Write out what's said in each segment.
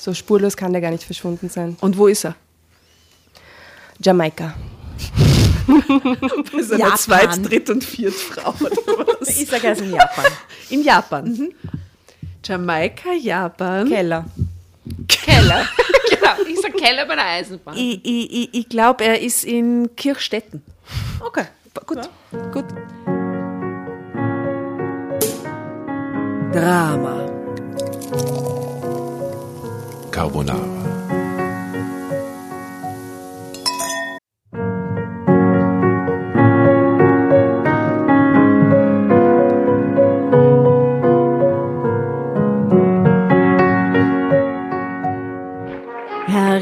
So spurlos kann der gar nicht verschwunden sein. Und wo ist er? Jamaika. Bei seiner Japan. Zweit-, Dritt- und Viertfrau? Ich sage also in Japan. In Japan. Jamaika, Japan. Keller. Keller. genau, ich sag Keller bei der Eisenbahn. Ich, ich, ich, ich glaube, er ist in Kirchstetten. Okay. Gut, gut. Drama. Carbonara.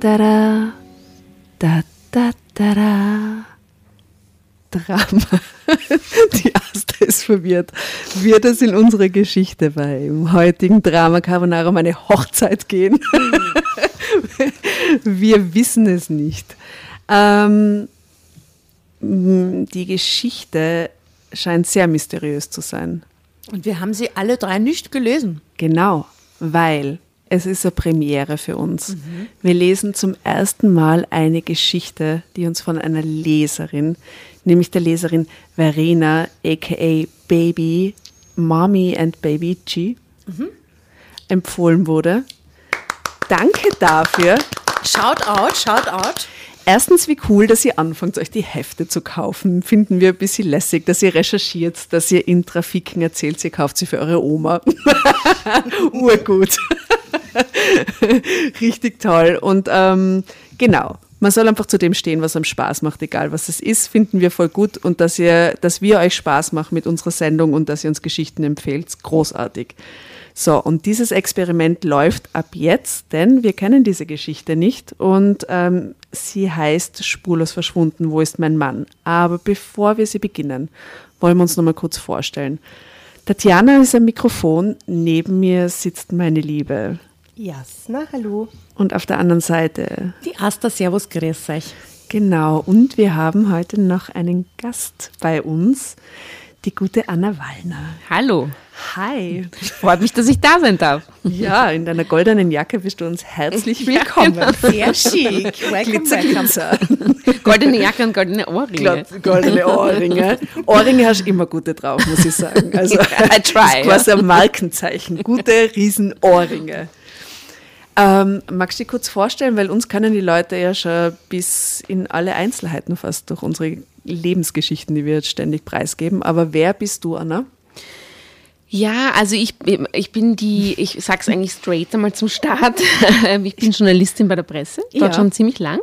Da da da da da Drama. Die Asta ist verwirrt. Wird es in unsere Geschichte beim heutigen Drama Carbonara um eine Hochzeit gehen? Wir wissen es nicht. Ähm, die Geschichte scheint sehr mysteriös zu sein. Und wir haben sie alle drei nicht gelesen. Genau, weil es ist eine Premiere für uns. Wir lesen zum ersten Mal eine Geschichte, die uns von einer Leserin, nämlich der Leserin Verena, aka Baby, Mommy and Baby G, empfohlen wurde. Danke dafür. Shout out, shout out. Erstens, wie cool, dass ihr anfangt, euch die Hefte zu kaufen. Finden wir ein bisschen lässig, dass ihr recherchiert, dass ihr in Trafiken erzählt, ihr kauft sie für eure Oma. Urgut. Richtig toll. Und ähm, genau, man soll einfach zu dem stehen, was einem Spaß macht, egal was es ist, finden wir voll gut. Und dass, ihr, dass wir euch Spaß machen mit unserer Sendung und dass ihr uns Geschichten empfehlt, großartig. So, und dieses Experiment läuft ab jetzt, denn wir kennen diese Geschichte nicht und ähm, sie heißt Spurlos verschwunden, wo ist mein Mann? Aber bevor wir sie beginnen, wollen wir uns noch mal kurz vorstellen. Tatjana ist am Mikrofon, neben mir sitzt meine Liebe Jasna, hallo. und auf der anderen Seite, Die Asta, Servus, grüß euch. genau, und wir haben heute noch einen Gast bei uns, die gute Anna Wallner. Hallo. Hi. Freut mich, dass ich da sein darf. Ja, in deiner goldenen Jacke bist du uns herzlich willkommen. Sehr schick. Welcome, Glitzer, welcome. Glitzer. Goldene Jacke und goldene Ohrringe. Goldene Ohrringe. Ohrringe hast du immer gute drauf, muss ich sagen. Also, I try, Das ist quasi ein Markenzeichen. Gute Riesenohrringe. Ähm, magst du dich kurz vorstellen, weil uns kennen die Leute ja schon bis in alle Einzelheiten fast durch unsere Lebensgeschichten, die wir jetzt ständig preisgeben. Aber wer bist du, Anna? Ja, also ich, ich bin die, ich sag's eigentlich straight einmal zum Start. Ich bin Journalistin bei der Presse, dort Ja. schon ziemlich lang.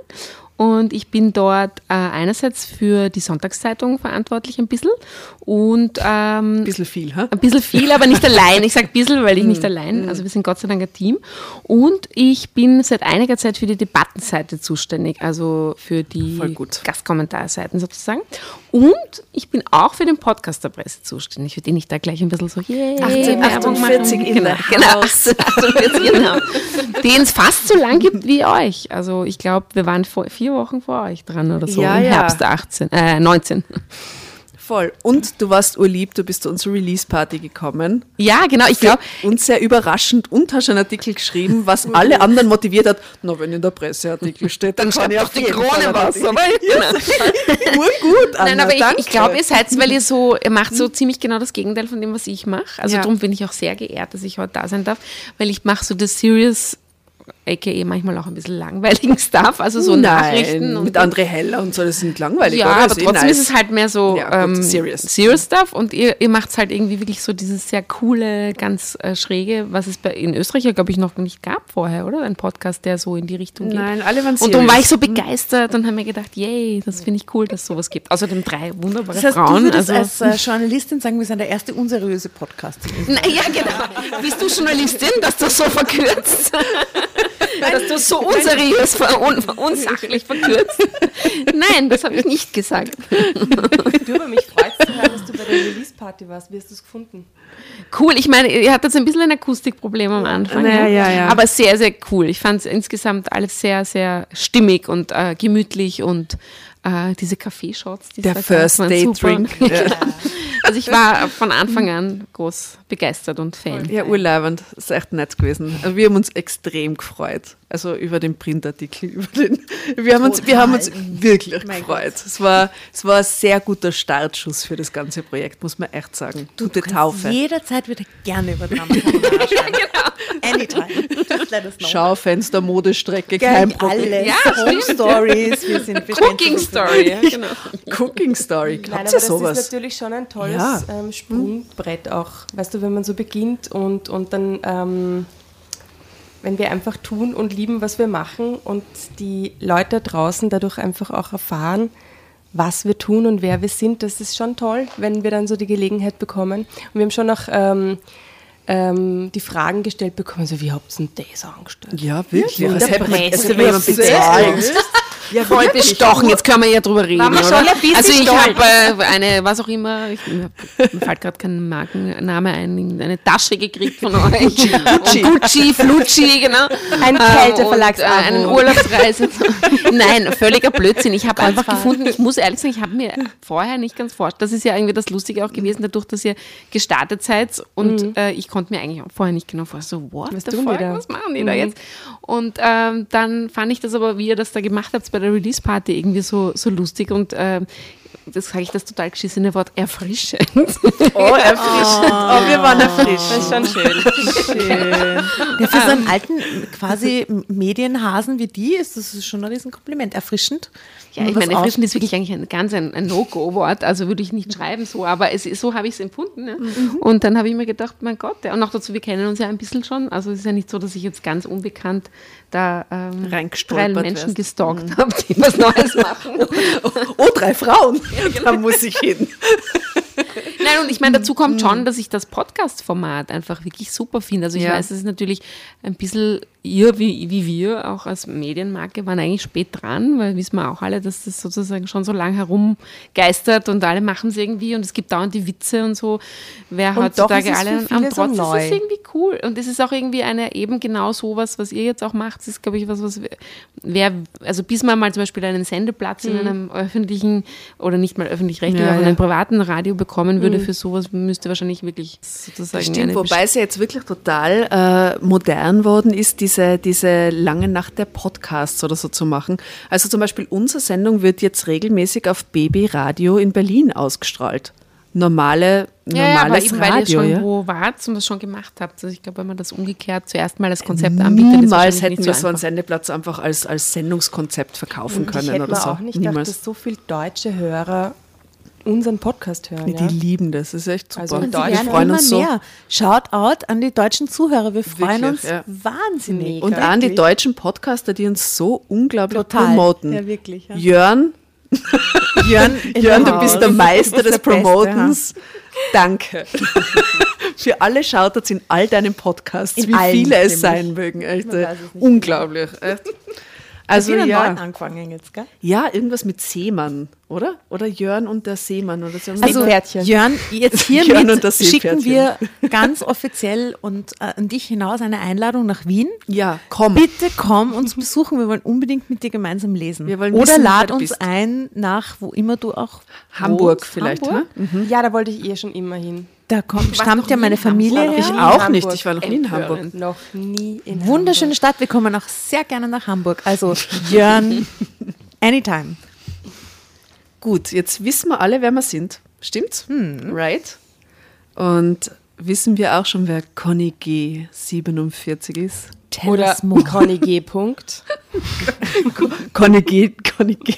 Und ich bin dort äh, einerseits für die Sonntagszeitung verantwortlich ein bisschen und ähm, Ein bisschen viel, ha? ein bisschen viel, aber nicht allein. Ich sage ein bisschen, weil ich nicht allein, also wir sind Gott sei Dank ein Team. Und ich bin seit einiger Zeit für die Debattenseite zuständig, also für die. Gastkommentarseiten sozusagen. Und ich bin auch für den Podcast der Presse zuständig, für den ich da gleich ein bisschen so, yay, 1848 in genau, genau, house. 1848, genau. Den es fast so lang gibt wie euch. Also ich glaube, wir waren vor, vier Wochen vor euch dran oder so, Ja, im ja. Herbst 18, äh, 19. Voll. Und du warst urlieb, du bist zu unserer Release-Party gekommen. Ja, genau, ich glaube, Und sehr überraschend und hast einen Artikel geschrieben, was alle anderen motiviert hat. Na, wenn in der Presseartikel steht, dann, kann ich auf die Krone was, aber Artikel- Urgut, Anna, Nein, aber ich, ich glaube, ihr seid, weil ihr so, ihr macht so ziemlich genau das Gegenteil von dem, was ich mache. Also Ja. darum bin ich auch sehr geehrt, dass ich heute da sein darf, weil ich mache so das Serious, aka manchmal auch ein bisschen langweiligen Stuff, also so Nachrichten. Nein, und mit André Heller und so, das sind langweilig, ja, oder? aber eh trotzdem nice. ist es halt mehr so Ja, gut, ähm, serious. serious Stuff und ihr, ihr macht es halt irgendwie wirklich so dieses sehr coole, ganz äh, schräge, was es bei, in Österreich ja, glaube ich, noch nicht gab vorher, oder? Ein Podcast, der so in die Richtung geht. Nein, alle waren Und darum serious. war ich so begeistert und habe mir gedacht, yay, das finde ich cool, dass es sowas gibt. Außerdem drei wunderbare Das heißt, Frauen. du also, als äh, Journalistin sagen, wir sind der erste unseriöse Podcast. Na, ja, genau. Bist du Journalistin, dass du so verkürzt? dass du so unseriös, ver un unsachlich verkürzt? Nein, das habe ich nicht gesagt. Du, aber mich freut es zu hören, dass du bei der Release-Party warst. Wie hast du es gefunden? Cool, ich meine, ihr hattet ein bisschen ein Akustikproblem am Anfang. Ja, ja, ja. Aber sehr, sehr cool. Ich fand es insgesamt alles sehr, sehr stimmig und äh, gemütlich und äh, diese Kaffeeshots. die Der First Date super. Drink. Genau. Also ich war von Anfang an groß begeistert und Fan. Ja, urleibend. Das ist echt nett gewesen. Also wir haben uns extrem gefreut. Also über den Printartikel, über den. Wir haben uns, wir haben uns wirklich gefreut. Es war, es war ein sehr guter Startschuss für das ganze Projekt, muss man echt sagen. Gute Taufe. Jederzeit wieder gerne über Drama genau. Anytime. Just let us know. Schaufenster, Modestrecke, Gell, kein Problem. alles. Ja, Home. Stories. Wir sind Cooking Story, ja, genau. Cooking Story, Nein, glaubt aber ihr das sowas? ist natürlich schon ein tolles Ja. ähm, Sprungbrett auch. Weißt du, wenn man so beginnt und, und dann, ähm, wenn wir einfach tun und lieben, was wir machen und die Leute draußen dadurch einfach auch erfahren, was wir tun und wer wir sind, das ist schon toll, wenn wir dann so die Gelegenheit bekommen. Und wir haben schon auch ähm, ähm, die Fragen gestellt bekommen, so wie habt ihr denn das angestellt? Ja, wirklich. Als der hätte man, hätte man bezahlt. Ja, Voll bestochen, jetzt können wir ja drüber reden. Also ich habe äh, eine, was auch immer, ich, mir fällt gerade kein Markenname ein, eine Tasche gekriegt von euch. Gucci, Gucci Flucci, genau. Ein Kälteverlagsabo. und, äh, Einen Urlaubsreise. Nein, völliger Blödsinn. Ich habe einfach gefunden, ich muss ehrlich sagen, ich habe mir vorher nicht ganz vorgestellt, das ist ja irgendwie das Lustige auch gewesen, dadurch, dass ihr gestartet seid und äh, ich konnte mir eigentlich auch vorher nicht genau vorstellen, so, what Was the fuck, da? was machen die da jetzt? Und ähm, dann fand ich das aber, wie ihr das da gemacht habt bei der Release-Party, irgendwie so, so lustig und ähm, das sage ich das total geschissene Wort, erfrischend. Oh, erfrischend. Oh, wir waren erfrischt. Das ist schon schön. Ja, für so einen alten quasi Medienhasen wie die ist das schon ein Riesenkompliment. Erfrischend. Ja, ich meine, erfrischend ist wirklich eigentlich ein ganz ein, ein No-Go-Wort, also würde ich nicht schreiben so, aber es so habe ich es empfunden. Ne? Und dann habe ich mir gedacht, mein Gott, ja, und auch dazu, wir kennen uns ja ein bisschen schon, also es ist ja nicht so, dass ich jetzt ganz unbekannt da ähm, drei Menschen wärst. gestalkt habe, die was Neues machen. Oh, drei Frauen. Da muss ich hin. Nein, und ich meine, dazu kommt schon, dass ich das Podcast-Format einfach wirklich super finde. Also ich Ja. weiß, es ist natürlich ein bisschen, ihr wie, wie wir, auch als Medienmarke, waren eigentlich spät dran, weil wissen wir auch alle, dass das sozusagen schon so lang herumgeistert und alle machen es irgendwie und es gibt dauernd die Witze und so, wer Und heutzutage ist alle, so trotzdem ist es irgendwie cool. Und es ist auch irgendwie eine, eben genau sowas, was ihr jetzt auch macht, das ist, glaube ich, was, was wer, also bis man mal zum Beispiel einen Sendeplatz in einem öffentlichen oder nicht mal öffentlich-rechtlichen, Ja, aber in ja. einem privaten Radio bekommen würde für sowas, müsste wahrscheinlich wirklich sozusagen Stimmt, wobei es ja jetzt wirklich total äh, modern worden ist, diese, diese lange Nacht der Podcasts oder so zu machen. Also zum Beispiel unsere Sendung wird jetzt regelmäßig auf Baby Radio in Berlin ausgestrahlt. Normale, Ja, ja, aber normales eben weil ihr Radio, schon ja. wo wart und das schon gemacht habt. Also ich glaube, wenn man das umgekehrt zuerst mal als Konzept anbietet, ist Niemals hätten wir so so einen. Sendeplatz einfach als, als Sendungskonzept verkaufen Ich können hätte oder mir so. auch nicht gedacht, Niemals. dass so viele deutsche Hörer unseren Podcast hören. Die Ja? lieben das, das ist echt super. Also wir in Deutsch werden freuen immer uns so. mehr. Shoutout an die deutschen Zuhörer. Wir freuen Wirklich, uns ja. wahnsinnig. Und auch an die deutschen Podcaster, die uns so unglaublich Total. promoten. Ja, wirklich, ja. Jörn, Jörn, Jörn, du bist der Meister des der Beste, Promotens. Danke. Für alle Shoutouts in all deinen Podcasts, In wie allen, viele es sein mögen. Echt, unglaublich. Echt. Also ja. neuen angefangen jetzt, gell? ja, irgendwas mit Seemann, oder? Oder Jörn und der Seemann oder so. Also, Pferdchen. Jörn, jetzt Jörn hiermit und das schicken wir ganz offiziell und äh, an dich hinaus eine Einladung nach Wien. ja, komm. Bitte komm uns besuchen. Wir wollen unbedingt mit dir gemeinsam lesen. Wir wollen Oder wissen, lad uns bist. ein nach wo immer du auch Hamburg wohnst. vielleicht. Hamburg? Hm? Ja, da wollte ich eh schon immer hin. Da kommt, stammt ja meine? Familie Ich her. in auch Hamburg. nicht. Ich war noch nie in. Hamburg. Noch nie in Wunderschöne Hamburg. Stadt. Wir kommen auch sehr gerne nach Hamburg. Also Jörn, anytime. Gut, jetzt wissen wir alle, wer wir sind. Stimmt's? Right? Und wissen wir auch schon, wer Conny G. 47 ist? Tell Oder. Conny G. Punkt. Conny G. Conny G.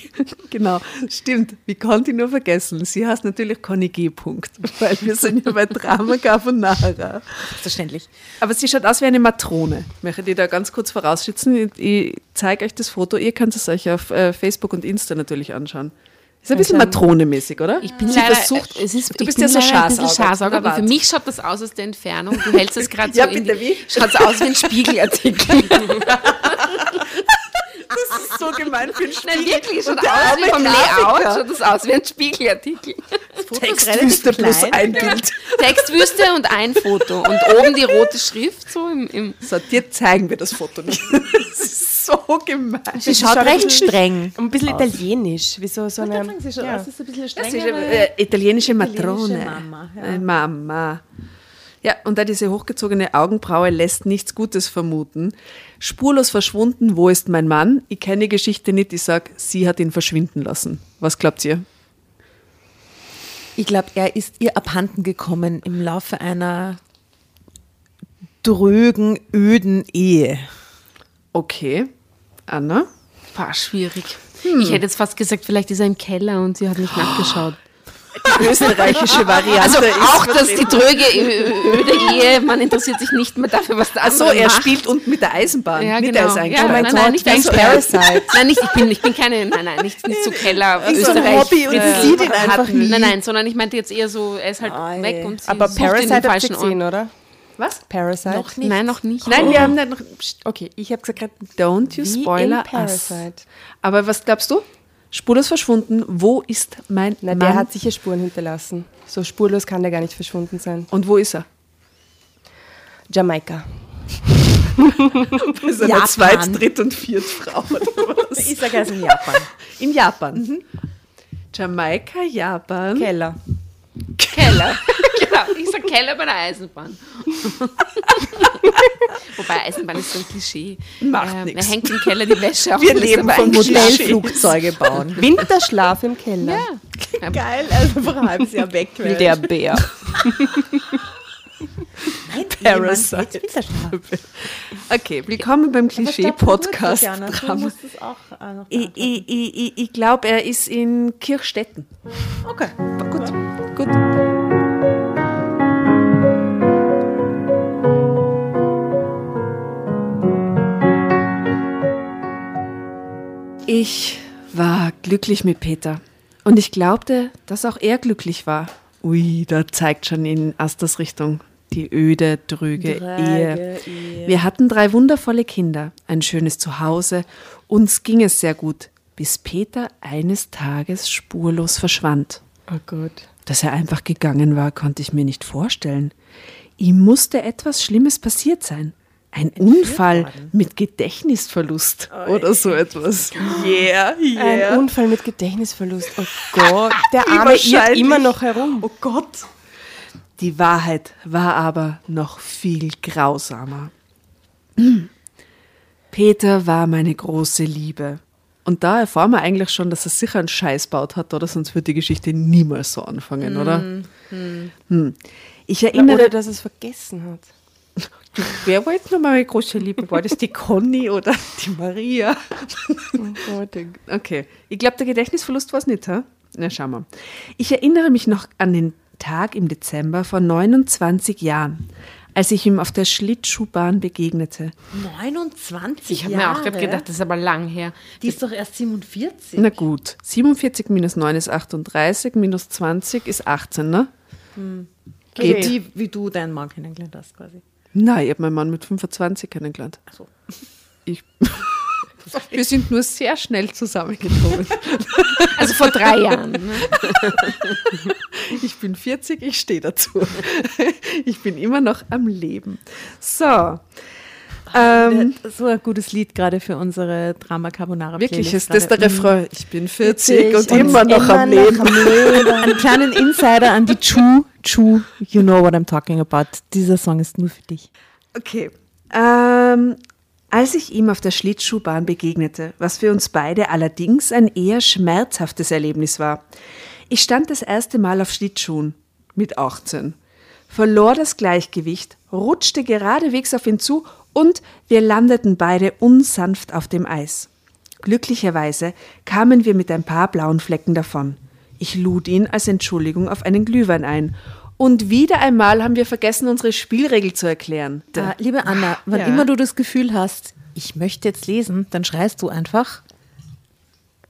Genau, stimmt. Wie konnte ich nur vergessen? Sie heißt natürlich Conny G. Punkt, weil wir sind ja bei Drama Carbonara. Selbstverständlich. Aber sie schaut aus wie eine Matrone. Ich möchte die da ganz kurz vorausschützen. Ich, ich zeige euch das Foto. Ihr könnt es euch auf äh, Facebook und Insta natürlich anschauen. Ist ein bisschen matronemäßig, oder? Ich bin sie leider, versucht, es ist, du ich bist bin ja so Schasauger. Schasauger, aber für mich schaut das aus aus der Entfernung. Du hältst es gerade so Ja, in bitte, die, wie? Schaut aus wie ein Spiegelartikel. Das ist so gemein für ein Spiel. Nein, wirklich, der aus wie vom. Layout, schaut das aus wie ein Spiegelartikel. Textwüste plus ein Bild. Textwüste und ein Foto und oben die rote Schrift so im, im So, dir zeigen wir das Foto nicht. Das ist so gemein. Sie schaut schaut recht streng. Ein bisschen italienisch. Wie so, so eine, Sie schaut ja. aus, ist ein bisschen Das streng. ist eine äh, italienische Matrone. Italienische Mama, ja. Äh, Mama. Ja, und da diese hochgezogene Augenbraue lässt nichts Gutes vermuten. Spurlos verschwunden, wo ist mein Mann? Ich kenne die Geschichte nicht, ich sag, sie hat ihn verschwinden lassen. Was glaubt ihr? Ich glaube, er ist ihr abhanden gekommen im Laufe einer drögen, öden Ehe. Okay. Anna? War schwierig. Ich hätte jetzt fast gesagt, vielleicht ist er im Keller und sie hat nicht nachgeschaut. Die österreichische Variante Also ist auch, dass die tröge, öde Ehe, man interessiert sich nicht mehr dafür, was der Ach so, andere er macht. spielt unten mit der Eisenbahn. Ja, nicht genau. er ist Ja, eingesperrt. nein, nein, nicht wie so eingesperrt. Parasite. Nein, nicht, ich bin, ich bin keine, nein, nein, nicht, nicht so Keller, Ist so ein Österreich. Hobby und äh, sie sieht ihn einfach nie. Nein, nein, sondern ich meinte jetzt eher so, er ist halt Ei. weg und sie Aber Parasite den falschen gesehen, Ort. oder? Was? Parasite? Noch nicht. Nein, noch nicht. Nein, wir haben nicht noch. Okay, ich habe gesagt, Don't you wie spoiler in us. Parasite. Aber was glaubst du? Spurlos verschwunden. Wo ist mein Na, Mann? der hat sicher Spuren hinterlassen. So spurlos kann der gar nicht verschwunden sein. Und wo ist er? Jamaika. Bei seiner Japan. Zweit-, Dritt- und Viertfrau? Ich sage, er ist in Japan. In Japan. Jamaika, Japan. Keller. Keller. genau, ich sag Keller bei der Eisenbahn. Wobei Eisenbahn ist so ein Klischee. Macht Ähm, nix. Er hängt im Keller die Wäsche auf. Wir ist leben. Klischee. Modellflugzeuge bauen. Winterschlaf im Keller. Ja. Geil, also einfach ein halbes Jahr weg. Wie der Bär. Parasite. Okay, willkommen beim Klischee-Podcast. Du Drama. musst es auch äh, ich, ich, ich, ich glaube, er ist in Kirchstetten. Okay. Gut, gut. Ich war glücklich mit Peter. Und ich glaubte, dass auch er glücklich war. Ui, da zeigt schon in Asters Richtung die öde, drüge Ehe. Wir hatten drei wundervolle Kinder, ein schönes Zuhause. Uns ging es sehr gut, bis Peter eines Tages spurlos verschwand. Oh Gott. Dass er einfach gegangen war, konnte ich mir nicht vorstellen. Ihm musste etwas Schlimmes passiert sein. Ein Unfall mit Gedächtnisverlust oder so etwas. Yeah, Ein Unfall mit Gedächtnisverlust. Oh Gott. Der Arme irrt immer noch herum. Oh Gott. Die Wahrheit war aber noch viel grausamer. Peter war meine große Liebe. Und da erfahren wir eigentlich schon, dass er sicher einen Scheiß baut hat, oder? Sonst wird die Geschichte niemals so anfangen, oder? Hm. Ich erinnere, Oder dass es vergessen hat. Wer war jetzt nochmal meine große Liebe? War das die Conny oder die Maria? Oh Gott. Okay. Ich glaube, der Gedächtnisverlust war es nicht, hä? Na, schauen wir. Ich erinnere mich noch an den Tag im Dezember vor 29 Jahren, als ich ihm auf der Schlittschuhbahn begegnete. 29 Ich habe mir auch gerade gedacht, das ist aber lang her. die ist doch erst 47. Na gut, 47 minus 9 ist 38, minus 20 ist 18, ne? Geht. Die, wie du deinen Mann kennengelernt hast, quasi. Nein, ich habe meinen Mann mit 25 kennengelernt. Ach so. Ich, wir sind nur sehr schnell zusammengekommen. Also vor drei Jahren. Ne? Ich bin 40, ich stehe dazu. Ich bin immer noch am Leben. So. Ähm, So ein gutes Lied gerade für unsere Drama Carbonara wirklich, ist das der gerade. Refrain? Ich bin 40 und, und immer noch am Leben. Einen kleinen Insider an die Chu. Chu, you know what I'm talking about. Dieser Song ist nur für dich. Okay. Ähm, als ich ihm auf der Schlittschuhbahn begegnete, was für uns beide allerdings ein eher schmerzhaftes Erlebnis war. Ich stand das erste Mal auf Schlittschuhen mit 18, verlor das Gleichgewicht, rutschte geradewegs auf ihn zu und wir landeten beide unsanft auf dem Eis. Glücklicherweise kamen wir mit ein paar blauen Flecken davon. Ich lud ihn als Entschuldigung auf einen Glühwein ein. Und wieder einmal haben wir vergessen, unsere Spielregel zu erklären. Äh, liebe Anna, wann Ja. immer du das Gefühl hast, ich möchte jetzt lesen, dann schreist du einfach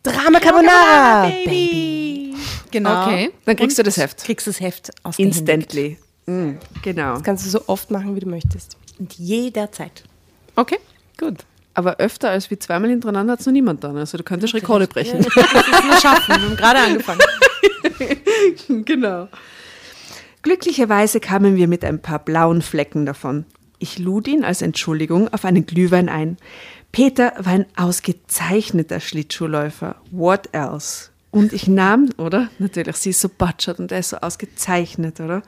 Drama Carbonara, Baby. Genau. Okay. Dann kriegst du das Und Heft. Kriegst das Heft ausgehändigt. Instantly. Mm, genau. Das kannst du so oft machen, wie du möchtest. Und jederzeit. Okay, gut. Aber öfter als wie zweimal hintereinander hat es noch niemand dann. Also du könntest Rekorde brechen. Das ist nur schaffen. Wir haben gerade angefangen. genau. Glücklicherweise kamen wir mit ein paar blauen Flecken davon. Ich lud ihn als Entschuldigung auf einen Glühwein ein. Peter war ein ausgezeichneter Schlittschuhläufer. What else? Und ich nahm, oder? Natürlich, sie ist so batschert und er ist so ausgezeichnet, oder?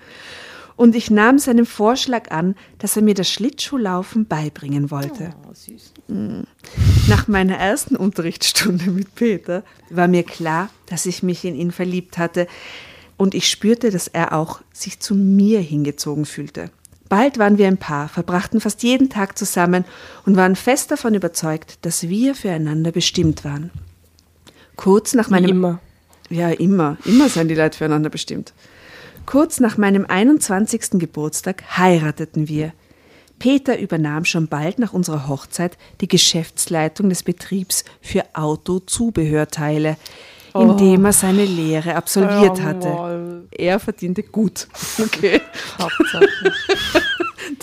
Und ich nahm seinen Vorschlag an, dass er mir das Schlittschuhlaufen beibringen wollte. Mm. Nach meiner ersten Unterrichtsstunde mit Peter war mir klar, dass ich mich in ihn verliebt hatte und ich spürte, dass er auch sich zu mir hingezogen fühlte. Bald waren wir ein Paar, verbrachten fast jeden Tag zusammen und waren fest davon überzeugt, dass wir füreinander bestimmt waren. Kurz nach Wie meinem immer. ja, immer. Immer sind die Leute füreinander bestimmt. Kurz nach meinem 21. Geburtstag heirateten wir. Peter übernahm schon bald nach unserer Hochzeit die Geschäftsleitung des Betriebs für Autozubehörteile, indem er seine Lehre absolviert hatte. Er verdiente gut. Okay. Hauptsache.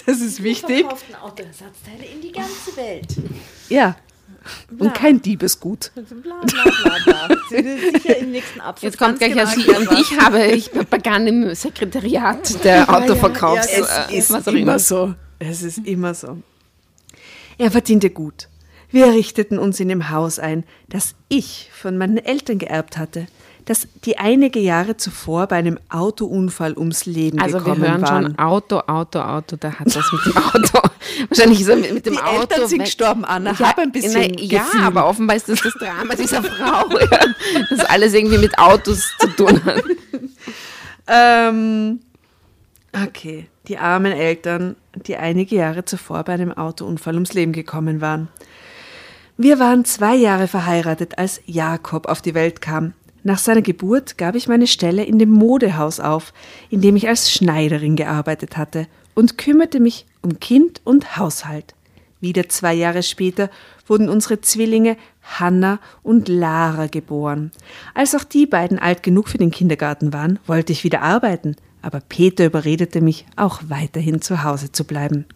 Das ist wichtig. Autoersatzteile in die ganze Welt. Ja. Und kein Diebesgut. Bla, bla, bla, bla. Sicher im nächsten Absatz. Jetzt kommt gleich genau Sie. Und ich habe, ich begann im Sekretariat der Autoverkaufs. Es äh, ist immer. immer so. Es ist immer so. Er verdiente gut. Wir richteten uns in dem Haus ein, das ich von meinen Eltern geerbt hatte, das die einige Jahre zuvor bei einem Autounfall ums Leben Also wir gekommen hören waren. schon Auto, Auto, Auto, da hat das mit dem Auto. Wahrscheinlich ist er mit, mit dem Die Auto. Eltern sind gestorben, Anna. Hab ein bisschen na, Ja, Gefühl. aber offenbar ist das das Drama dieser Frau, ja, das alles irgendwie mit Autos zu tun hat. Ähm, okay, die armen Eltern, die einige Jahre zuvor bei einem Autounfall ums Leben gekommen waren. Wir waren zwei Jahre verheiratet, als Jakob auf die Welt kam. Nach seiner Geburt gab ich meine Stelle in dem Modehaus auf, in dem ich als Schneiderin gearbeitet hatte und kümmerte mich um Kind und Haushalt. Wieder zwei Jahre später wurden unsere Zwillinge Hanna und Lara geboren. Als auch die beiden alt genug für den Kindergarten waren, wollte ich wieder arbeiten, aber Peter überredete mich, auch weiterhin zu Hause zu bleiben.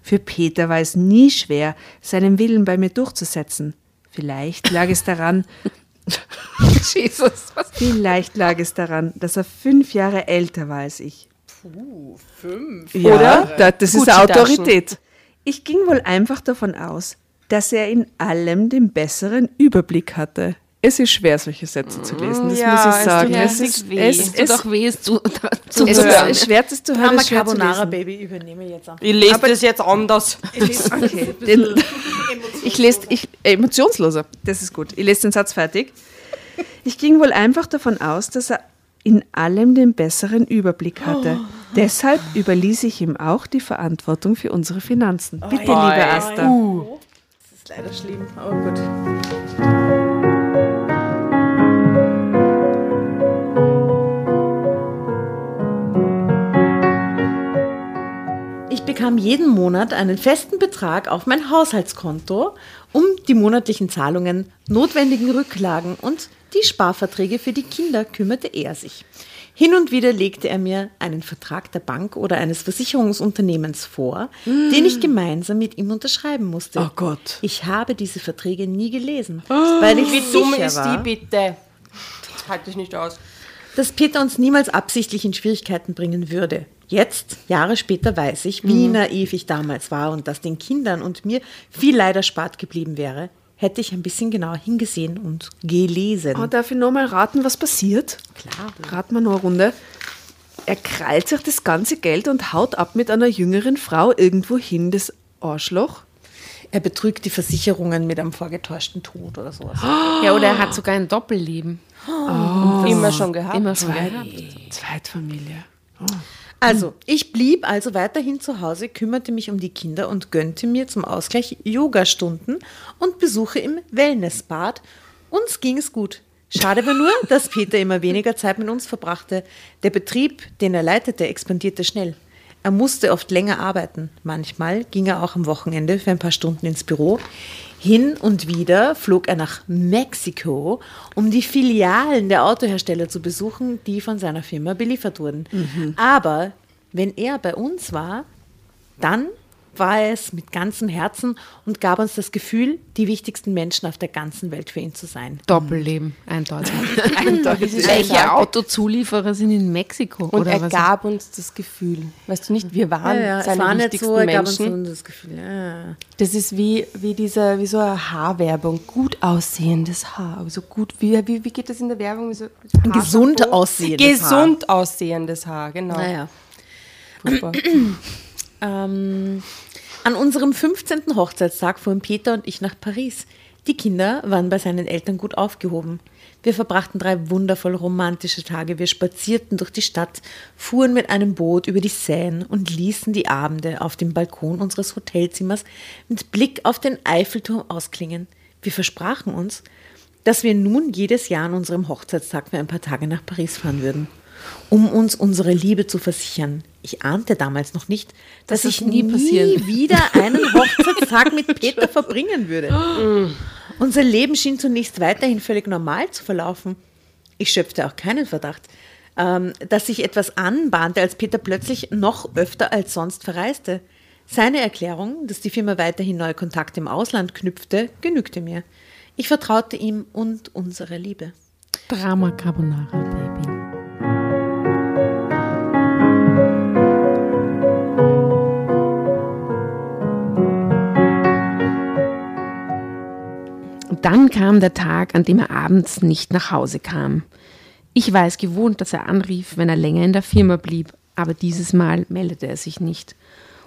Für Peter war es nie schwer, seinen Willen bei mir durchzusetzen. Vielleicht lag es daran, Jesus, was? vielleicht lag es daran, dass er fünf Jahre älter war als ich. Puh, fünf. Ja, Oder? da, das ist. Autorität. Ich ging wohl einfach davon aus, dass er in allem den besseren Überblick hatte. Es ist schwer, solche Sätze zu lesen, das Ja, muss ich es sagen. Es mir ist, weh. es, Es es, tut doch weh, es zu, zu es hören. ist schwer es zu hören, es zu Carbonara. Baby, übernehme jetzt an. Ich lese das jetzt anders. Okay, den, ich lese ich, äh, emotionsloser. Das ist gut. Ich lese den Satz fertig. Ich ging wohl einfach davon aus, dass er in allem den besseren Überblick hatte. Deshalb überließ ich ihm auch die Verantwortung für unsere Finanzen. Bitte, liebe Asta. Das ist leider schlimm, aber gut. Bekam jeden Monat einen festen Betrag auf mein Haushaltskonto, um die monatlichen Zahlungen, notwendigen Rücklagen und die Sparverträge für die Kinder kümmerte er sich. Hin und wieder legte er mir einen Vertrag der Bank oder eines Versicherungsunternehmens vor, den ich gemeinsam mit ihm unterschreiben musste. Oh Gott. Ich habe diese Verträge nie gelesen, weil ich Wie dumm ist war, die bitte? Das halte ich nicht aus. dass Peter uns niemals absichtlich in Schwierigkeiten bringen würde. Jetzt, Jahre später, weiß ich, wie naiv ich damals war und dass den Kindern und mir viel Leid erspart geblieben wäre, hätte ich ein bisschen genauer hingesehen und gelesen. Oh, darf ich noch mal raten, was passiert? Klar. Raten wir noch eine Runde. Er krallt sich das ganze Geld und haut ab mit einer jüngeren Frau irgendwo hin, das Arschloch. Er betrügt die Versicherungen mit einem vorgetäuschten Tod oder sowas. Ja, oder er hat sogar ein Doppelleben. Immer schon gehabt. Immer schon Zweit, gehabt. Zweitfamilie. Also, ich blieb also weiterhin zu Hause, kümmerte mich um die Kinder und gönnte mir zum Ausgleich Yogastunden und Besuche im Wellnessbad. Uns ging es gut. Schade war nur, dass Peter immer weniger Zeit mit uns verbrachte. Der Betrieb, den er leitete, expandierte schnell. Er musste oft länger arbeiten. Manchmal ging er auch am Wochenende für ein paar Stunden ins Büro. Hin und wieder flog er nach Mexiko, um die Filialen der Autohersteller zu besuchen, die von seiner Firma beliefert wurden. Aber wenn er bei uns war, dann war er es mit ganzem Herzen und gab uns das Gefühl, die wichtigsten Menschen auf der ganzen Welt für ihn zu sein. Doppelleben, eindeutig. Welche Autozulieferer sind in Mexiko? Und oder er was? gab uns das Gefühl. Weißt du nicht, wir waren seine war nicht wichtigsten so, gab uns Menschen. das Gefühl. Ja. Das ist wie, wie, dieser, wie so eine Haarwerbung. Gut aussehendes Haar. Aber so gut, wie, wie, wie geht das in der Werbung? So Ein gesund aussehendes Gesund aussehendes Haar, genau. Naja. Super. Ähm, an unserem 15. Hochzeitstag fuhren Peter und ich nach Paris. Die Kinder waren bei seinen Eltern gut aufgehoben. Wir verbrachten drei wundervoll romantische Tage. Wir spazierten durch die Stadt, fuhren mit einem Boot über die Seine und ließen die Abende auf dem Balkon unseres Hotelzimmers mit Blick auf den Eiffelturm ausklingen. Wir versprachen uns, dass wir nun jedes Jahr an unserem Hochzeitstag für ein paar Tage nach Paris fahren würden, um uns unsere Liebe zu versichern. Ich ahnte damals noch nicht, dass Das ich nie nie wieder einen Hochzeitstag mit Peter verbringen würde. Unser Leben schien zunächst weiterhin völlig normal zu verlaufen. Ich schöpfte auch keinen Verdacht, ähm, dass sich etwas anbahnte, als Peter plötzlich noch öfter als sonst verreiste. Seine Erklärung, dass die Firma weiterhin neue Kontakte im Ausland knüpfte, genügte mir. Ich vertraute ihm und unserer Liebe. Drama Carbonara, dann kam der Tag, an dem er abends nicht nach Hause kam. Ich war es gewohnt, dass er anrief, wenn er länger in der Firma blieb, aber dieses Mal meldete er sich nicht.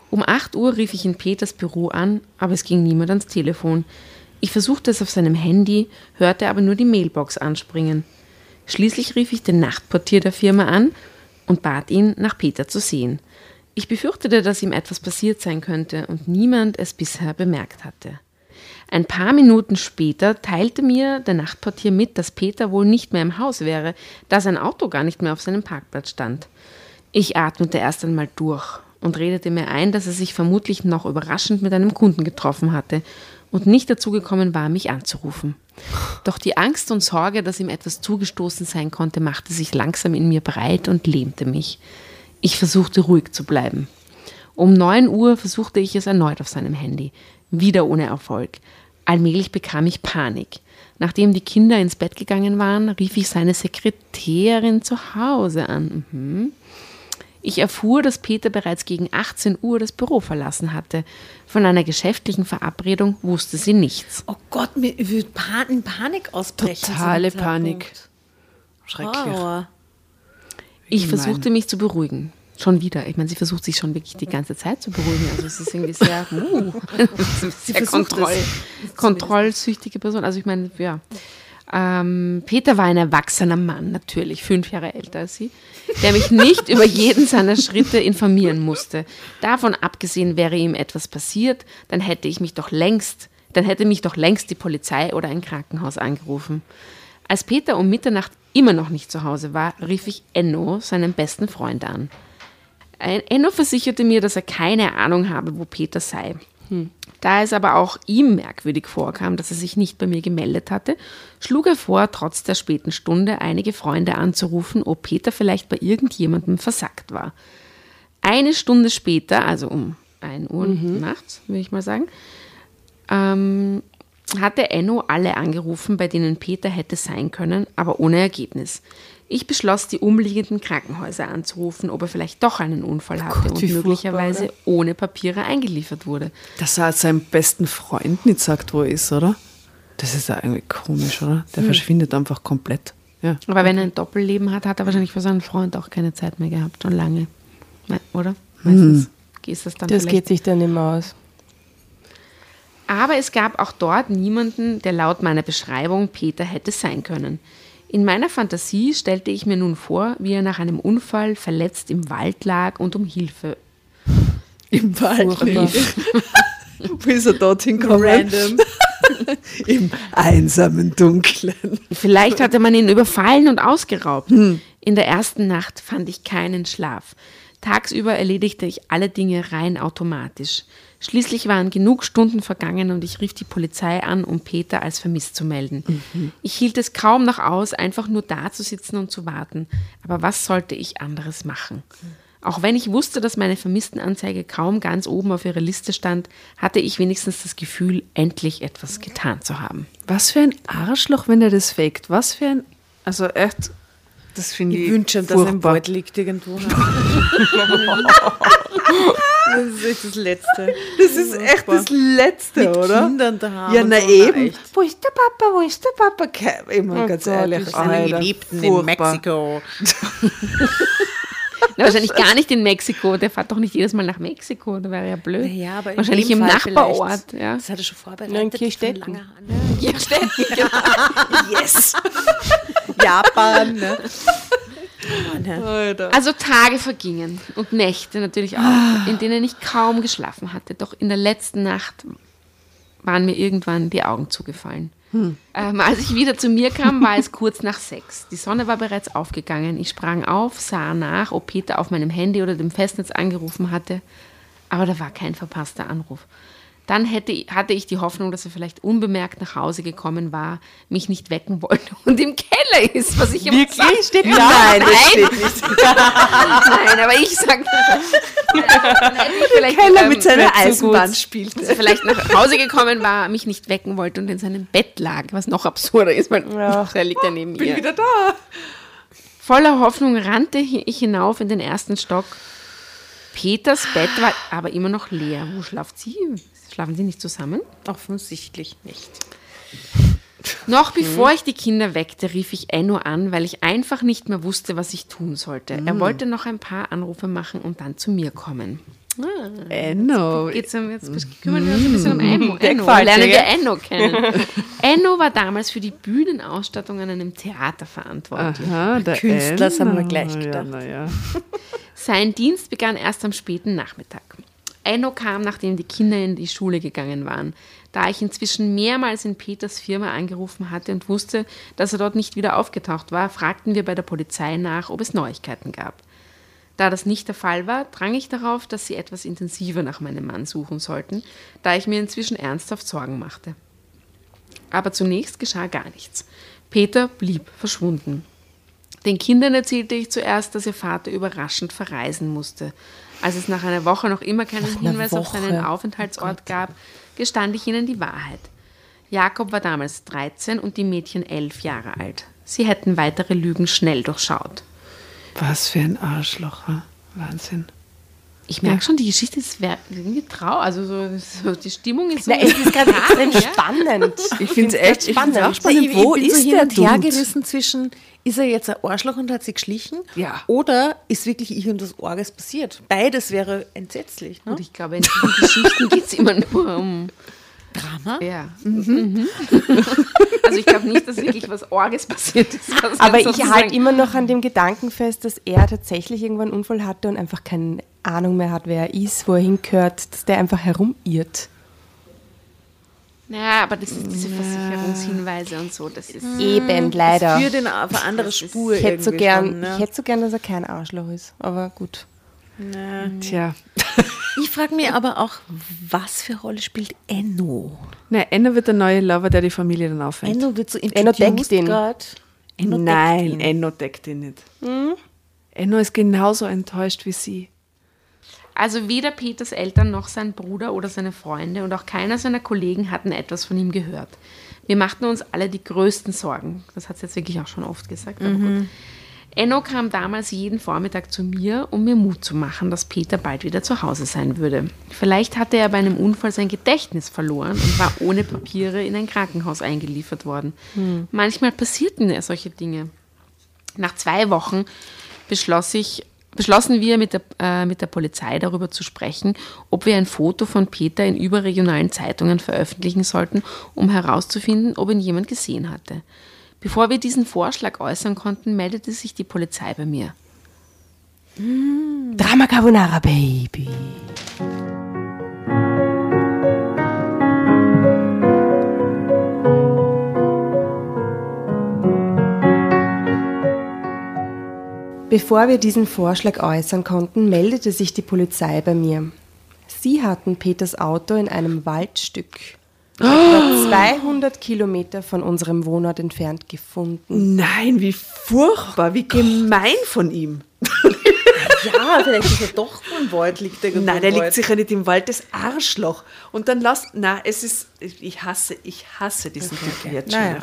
Um 8 Uhr rief ich in Peters Büro an, aber es ging niemand ans Telefon. Ich versuchte es auf seinem Handy, hörte aber nur die Mailbox anspringen. Schließlich rief ich den Nachtportier der Firma an und bat ihn, nach Peter zu sehen. Ich befürchtete, dass ihm etwas passiert sein könnte und niemand es bisher bemerkt hatte. Ein paar Minuten später teilte mir der Nachtportier mit, dass Peter wohl nicht mehr im Haus wäre, da sein Auto gar nicht mehr auf seinem Parkplatz stand. Ich atmete erst einmal durch und redete mir ein, dass er sich vermutlich noch überraschend mit einem Kunden getroffen hatte und nicht dazu gekommen war, mich anzurufen. Doch die Angst und Sorge, dass ihm etwas zugestoßen sein konnte, machte sich langsam in mir breit und lähmte mich. Ich versuchte ruhig zu bleiben. Um 9 Uhr versuchte ich es erneut auf seinem Handy. Wieder ohne Erfolg. Allmählich bekam ich Panik. Nachdem die Kinder ins Bett gegangen waren, rief ich seine Sekretärin zu Hause an. Mhm. Ich erfuhr, dass Peter bereits gegen 18 Uhr das Büro verlassen hatte. Von einer geschäftlichen Verabredung wusste sie nichts. Oh Gott, mir wird Pan in Panik ausbrechen. Totale Panik. Schrecklich. Horror. Ich Gemein. versuchte mich zu beruhigen. Schon wieder. Ich meine, sie versucht sich schon wirklich die ganze Zeit zu beruhigen. Also es ist irgendwie sehr, uh, sehr kontroll, kontrollsüchtige Person. Also ich meine, ja. Ähm, Peter war ein erwachsener Mann, natürlich, fünf Jahre älter als sie, der mich nicht über jeden seiner Schritte informieren musste. Davon abgesehen wäre ihm etwas passiert, dann hätte ich mich doch längst, dann hätte mich doch längst die Polizei oder ein Krankenhaus angerufen. Als Peter um Mitternacht immer noch nicht zu Hause war, rief ich Enno, seinen besten Freund, an. Enno versicherte mir, dass er keine Ahnung habe, wo Peter sei. Da es aber auch ihm merkwürdig vorkam, dass er sich nicht bei mir gemeldet hatte, schlug er vor, trotz der späten Stunde einige Freunde anzurufen, ob Peter vielleicht bei irgendjemandem versackt war. Eine Stunde später, also um 1 Uhr nachts, würde ich mal sagen, ähm, hatte Enno alle angerufen, bei denen Peter hätte sein können, aber ohne Ergebnis. Ich beschloss, die umliegenden Krankenhäuser anzurufen, ob er vielleicht doch einen Unfall hatte und wie möglicherweise furchtbar, ohne Papiere eingeliefert wurde. Dass er seinem besten Freund nicht sagt, wo er ist, oder? Das ist ja irgendwie komisch, oder? Der verschwindet einfach komplett. Ja. Aber wenn er ein Doppelleben hat, hat er wahrscheinlich für seinen Freund auch keine Zeit mehr gehabt, schon lange. Oder? Meistens ist das dann Das vielleicht geht sich dann immer aus. Aber es gab auch dort niemanden, der laut meiner Beschreibung Peter hätte sein können. In meiner Fantasie stellte ich mir nun vor, wie er nach einem Unfall verletzt im Wald lag und um Hilfe. Im Wald. Furchtbar. Wo ist er dorthin gekommen? Random. Im einsamen Dunklen. Vielleicht hatte man ihn überfallen und ausgeraubt. In der ersten Nacht fand ich keinen Schlaf. Tagsüber erledigte ich alle Dinge rein automatisch. Schließlich waren genug Stunden vergangen und ich rief die Polizei an, um Peter als vermisst zu melden. Ich hielt es kaum noch aus, einfach nur da zu sitzen und zu warten. Aber was sollte ich anderes machen? Auch wenn ich wusste, dass meine Vermisstenanzeige kaum ganz oben auf ihrer Liste stand, hatte ich wenigstens das Gefühl, endlich etwas getan zu haben. Was für ein Arschloch, wenn er das faked. Was für ein. Also echt. Das finde ich. Ich wünsche dass er im furchtbar. Wald liegt irgendwo. das ist echt das Letzte. Das ist echt das Letzte, Mit oder? Kindern daheim. Ja, na so, eben. echt. Wo ist der Papa? Wo ist der Papa? Immer ganz Gott, ehrlich. das Seine Alter, Geliebten in. Mexiko. Na, wahrscheinlich gar nicht in Mexiko. Der fährt doch nicht jedes Mal nach Mexiko. Das wäre ja blöd. Ja, aber in wahrscheinlich dem im Fall Nachbarort. Ja. Das hat er schon in vorbereitet. von Kirchstetten. langer Hand. Ja, stimmt. Yes! Japan, ne? Also Tage vergingen und Nächte natürlich auch, in denen ich kaum geschlafen hatte. Doch in der letzten Nacht waren mir irgendwann die Augen zugefallen. Ähm, als ich wieder zu mir kam, war es kurz nach sechs. Die Sonne war bereits aufgegangen. Ich sprang auf, sah nach, ob Peter auf meinem Handy oder dem Festnetz angerufen hatte. Aber da war kein verpasster Anruf. Dann hätte, hatte ich die Hoffnung, dass er vielleicht unbemerkt nach Hause gekommen war, mich nicht wecken wollte und im Keller ist, was ich immer Wirklich? sag. Steht da? Nein, das steht nicht. Nein, aber ich sag vielleicht, Keller ähm, mit seiner so Eisenbahn gut. spielt. dass er vielleicht nach Hause gekommen war, mich nicht wecken wollte und in seinem Bett lag, was noch absurder ist, weil Ja. er liegt ja neben Bin ihr. wieder da. Voller Hoffnung rannte ich hinauf in den ersten Stock. Peters Bett war aber immer noch leer. Wo schlaft sie? Schlafen sie nicht zusammen? Offensichtlich nicht. Noch bevor ich die Kinder weckte, rief ich Enno an, weil ich einfach nicht mehr wusste, was ich tun sollte. Er wollte noch ein paar Anrufe machen und dann zu mir kommen. Enno. Geht's um, jetzt kümmern wir uns ein bisschen um Enno. Der Enno. Lernen wir? Enno kennen. Enno war damals für die Bühnenausstattung an einem Theater verantwortlich. Aha, der Künstler, das haben wir Enno. gleich Ja, gedacht. na ja. Sein Dienst begann erst am späten Nachmittag. Enno kam, nachdem die Kinder in die Schule gegangen waren. Da ich inzwischen mehrmals in Peters Firma angerufen hatte und wusste, dass er dort nicht wieder aufgetaucht war, fragten wir bei der Polizei nach, ob es Neuigkeiten gab. Da das nicht der Fall war, drang ich darauf, dass sie etwas intensiver nach meinem Mann suchen sollten, da ich mir inzwischen ernsthaft Sorgen machte. Aber zunächst geschah gar nichts. Peter blieb verschwunden. Den Kindern erzählte ich zuerst, dass ihr Vater überraschend verreisen musste. Als es nach einer Woche noch immer keinen Hinweis auf Woche. seinen Aufenthaltsort gab, gestand ich ihnen die Wahrheit. Jakob war damals 13 und die Mädchen 11 Jahre alt. Sie hätten weitere Lügen schnell durchschaut. Was für ein Arschloch. Wahnsinn. Ich merke schon, die Geschichte ist irgendwie trau, also so, so die Stimmung ist so. Na, es ist gerade extrem spannend. Ich finde es echt ich auch spannend. spannend. ich, Wo ich ist so der und her Dude? gerissen zwischen, ist er jetzt ein Arschloch und hat sich geschlichen? Ja. Oder ist wirklich irgendwas Orges passiert? Beides wäre entsetzlich. Ne? Und ich glaube, in diesen Geschichten geht es immer nur um. Drama? Ja. Mhm. Also ich glaube nicht, dass wirklich was Orges passiert ist. was Aber ich halte immer noch an dem Gedanken fest, dass er tatsächlich irgendwann einen Unfall hatte und einfach keine Ahnung mehr hat, wer er ist, wo er hingehört, dass der einfach herumirrt. Ja, aber das ist diese Versicherungshinweise und so, das ist. Eben, leider. Führt in auf eine andere Spur Ich hätte so gern, schon, ne? ich hätte so gern, dass er kein Arschloch ist. Aber gut. Tja. Ich frage mich aber auch, was für Rolle spielt Enno? Na, Enno wird der neue Lover, der die Familie dann auffängt. Enno wird so Enno deckt introduced ihn. grad. Enno deckt Nein, ihn. Enno deckt ihn nicht. Enno ist genauso enttäuscht wie sie. Also weder Peters Eltern noch sein Bruder oder seine Freunde und auch keiner seiner Kollegen hatten etwas von ihm gehört. Wir machten uns alle die größten Sorgen. Das hat sie jetzt wirklich auch schon oft gesagt. Aber gut. Enno kam damals jeden Vormittag zu mir, um mir Mut zu machen, dass Peter bald wieder zu Hause sein würde. Vielleicht hatte er bei einem Unfall sein Gedächtnis verloren und war ohne Papiere in ein Krankenhaus eingeliefert worden. Manchmal passierten ja solche Dinge. Nach zwei Wochen beschloss ich, beschlossen wir mit der, äh, mit der Polizei darüber zu sprechen, ob wir ein Foto von Peter in überregionalen Zeitungen veröffentlichen sollten, um herauszufinden, ob ihn jemand gesehen hatte. Bevor wir diesen Vorschlag äußern konnten, meldete sich die Polizei bei mir. Drama Carbonara, Baby. Bevor wir diesen Vorschlag äußern konnten, meldete sich die Polizei bei mir. Sie hatten Peters Auto in einem Waldstück etwa 200 Kilometer von unserem Wohnort entfernt gefunden. Nein, wie furchtbar, wie gemein von ihm. Ja, vielleicht ist er doch im Wald, liegt er Nein, der liegt sicher nicht im Wald, das Arschloch. Und dann lass, na, es ist, ich hasse, ich hasse diesen Typen jetzt schon. Naja.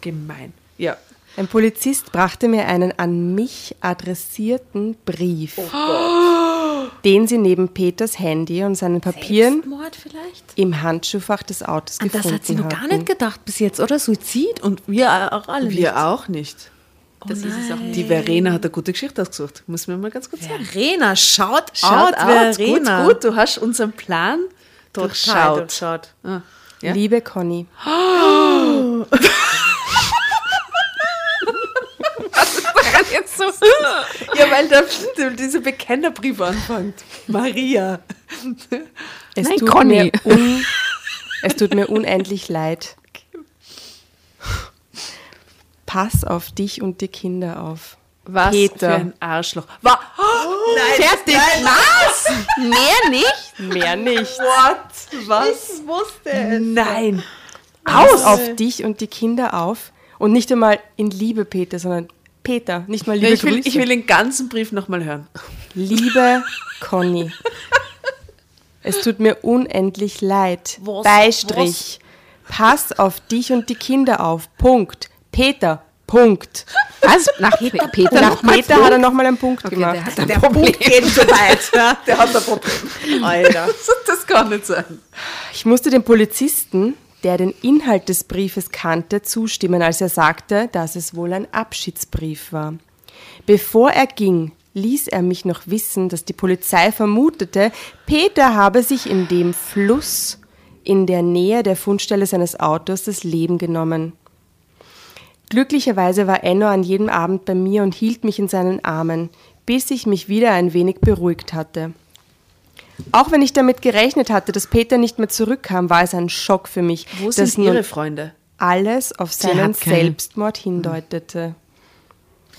Gemein. Ja. Ein Polizist brachte mir einen an mich adressierten Brief, den sie neben Peters Handy und seinen Papieren im Handschuhfach des Autos An gefunden das hat sie noch gar nicht gedacht bis jetzt, oder? Suizid und wir auch alle Wir auch nicht. Das ist es auch nicht. Die Verena hat eine gute Geschichte ausgesucht. Muss mir mal ganz kurz sagen. Verena, schaut, Schaut out, Verena. gut, gut, du hast unseren Plan durchschaut. durchschaut. Ah, ja? Liebe Conny, Jetzt so. ja, weil der, dieser Bekennerbrief anfängt. Maria. es, Nein, tut Conny. Mir un, es tut mir unendlich leid. Pass auf dich und die Kinder auf. Was Peter. für ein Arschloch. Wa nein, Fertig. Was? Mehr nicht? Mehr nicht. What? Was? Ich wusste es. Nein. Pass auf dich und die Kinder auf. Und nicht einmal in Liebe, Peter, sondern Peter, nicht mal Liebe Ich will, Grüße. ich will den ganzen Brief nochmal hören. Liebe Conny, es tut mir unendlich leid. Was? Beistrich. Pass auf dich und die Kinder auf. Punkt. Peter. Punkt. Was? Nach Peter, Peter Nach Peter hat er nochmal einen Punkt Okay, gemacht. der hat ein Der Problem. Punkt geht so weit. ja. Der hat ein Problem. Alter. Das kann nicht sein. Ich musste dem Polizisten, der den Inhalt des Briefes kannte, zustimmen, als er sagte, dass es wohl ein Abschiedsbrief war. Bevor er ging, ließ er mich noch wissen, dass die Polizei vermutete, Peter habe sich in dem Fluss in der Nähe der Fundstelle seines Autos das Leben genommen. Glücklicherweise war Enno an jedem Abend bei mir und hielt mich in seinen Armen, bis ich mich wieder ein wenig beruhigt hatte. Auch wenn ich damit gerechnet hatte, dass Peter nicht mehr zurückkam, war es ein Schock für mich, Wo dass sind Ihre Freunde? alles auf seinen. Selbstmord hindeutete.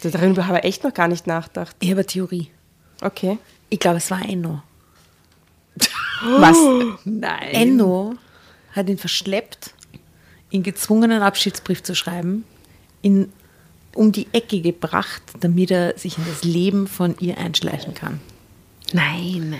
Darüber habe ich echt noch gar nicht nachgedacht. Ich habe eine Theorie. Okay. Ich glaube, es war Enno. Was? Nein. Enno hat ihn verschleppt, ihn gezwungen, einen Abschiedsbrief zu schreiben, ihn um die Ecke gebracht, damit er sich in das Leben von ihr einschleichen kann. Nein, nein.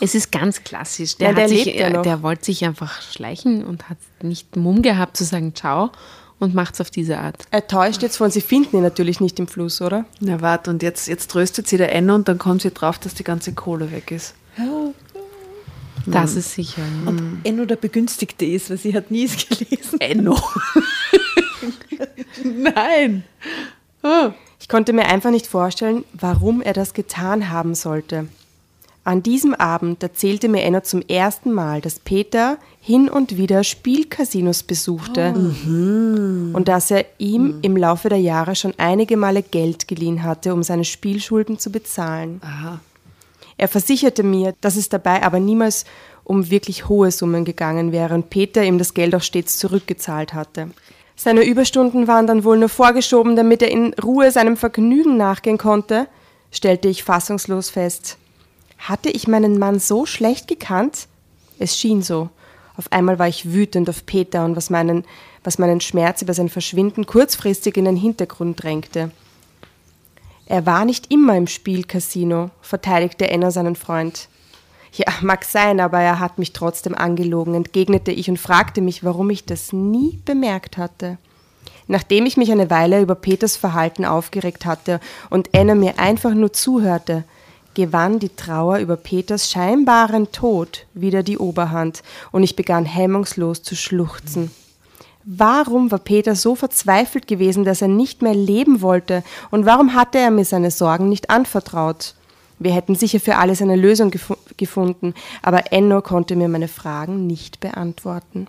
Es ist ganz klassisch. Der, Ja, der hat sich, ja noch. der wollte sich einfach schleichen und hat nicht Mumm gehabt zu sagen Ciao und macht es auf diese Art. Er täuscht jetzt von, sie finden ihn natürlich nicht im Fluss, oder? Na warte, und jetzt, jetzt tröstet sie der Enno und dann kommt sie drauf, dass die ganze Kohle weg ist. Das ist sicher. ja. Enno der Begünstigte ist, weil sie hat nie es gelesen. Enno. Nein. Ich konnte mir einfach nicht vorstellen, warum er das getan haben sollte. An diesem Abend erzählte mir Enno zum ersten Mal, dass Peter hin und wieder Spielcasinos besuchte und dass er ihm im Laufe der Jahre schon einige Male Geld geliehen hatte, um seine Spielschulden zu bezahlen. Aha. Er versicherte mir, dass es dabei aber niemals um wirklich hohe Summen gegangen wäre und Peter ihm das Geld auch stets zurückgezahlt hatte. Seine Überstunden waren dann wohl nur vorgeschoben, damit er in Ruhe seinem Vergnügen nachgehen konnte, stellte ich fassungslos fest. Hatte ich meinen Mann so schlecht gekannt? Es schien so. Auf einmal war ich wütend auf Peter und was meinen, was meinen Schmerz über sein Verschwinden kurzfristig in den Hintergrund drängte. Er war nicht immer im Spielcasino, verteidigte Enno seinen Freund. Ja, mag sein, aber er hat mich trotzdem angelogen, entgegnete ich und fragte mich, warum ich das nie bemerkt hatte. Nachdem ich mich eine Weile über Peters Verhalten aufgeregt hatte und Enno mir einfach nur zuhörte, gewann die Trauer über Peters scheinbaren Tod wieder die Oberhand und ich begann hemmungslos zu schluchzen. Warum war Peter so verzweifelt gewesen, dass er nicht mehr leben wollte? Und warum hatte er mir seine Sorgen nicht anvertraut? Wir hätten sicher für alles eine Lösung gef gefunden, aber Enno konnte mir meine Fragen nicht beantworten.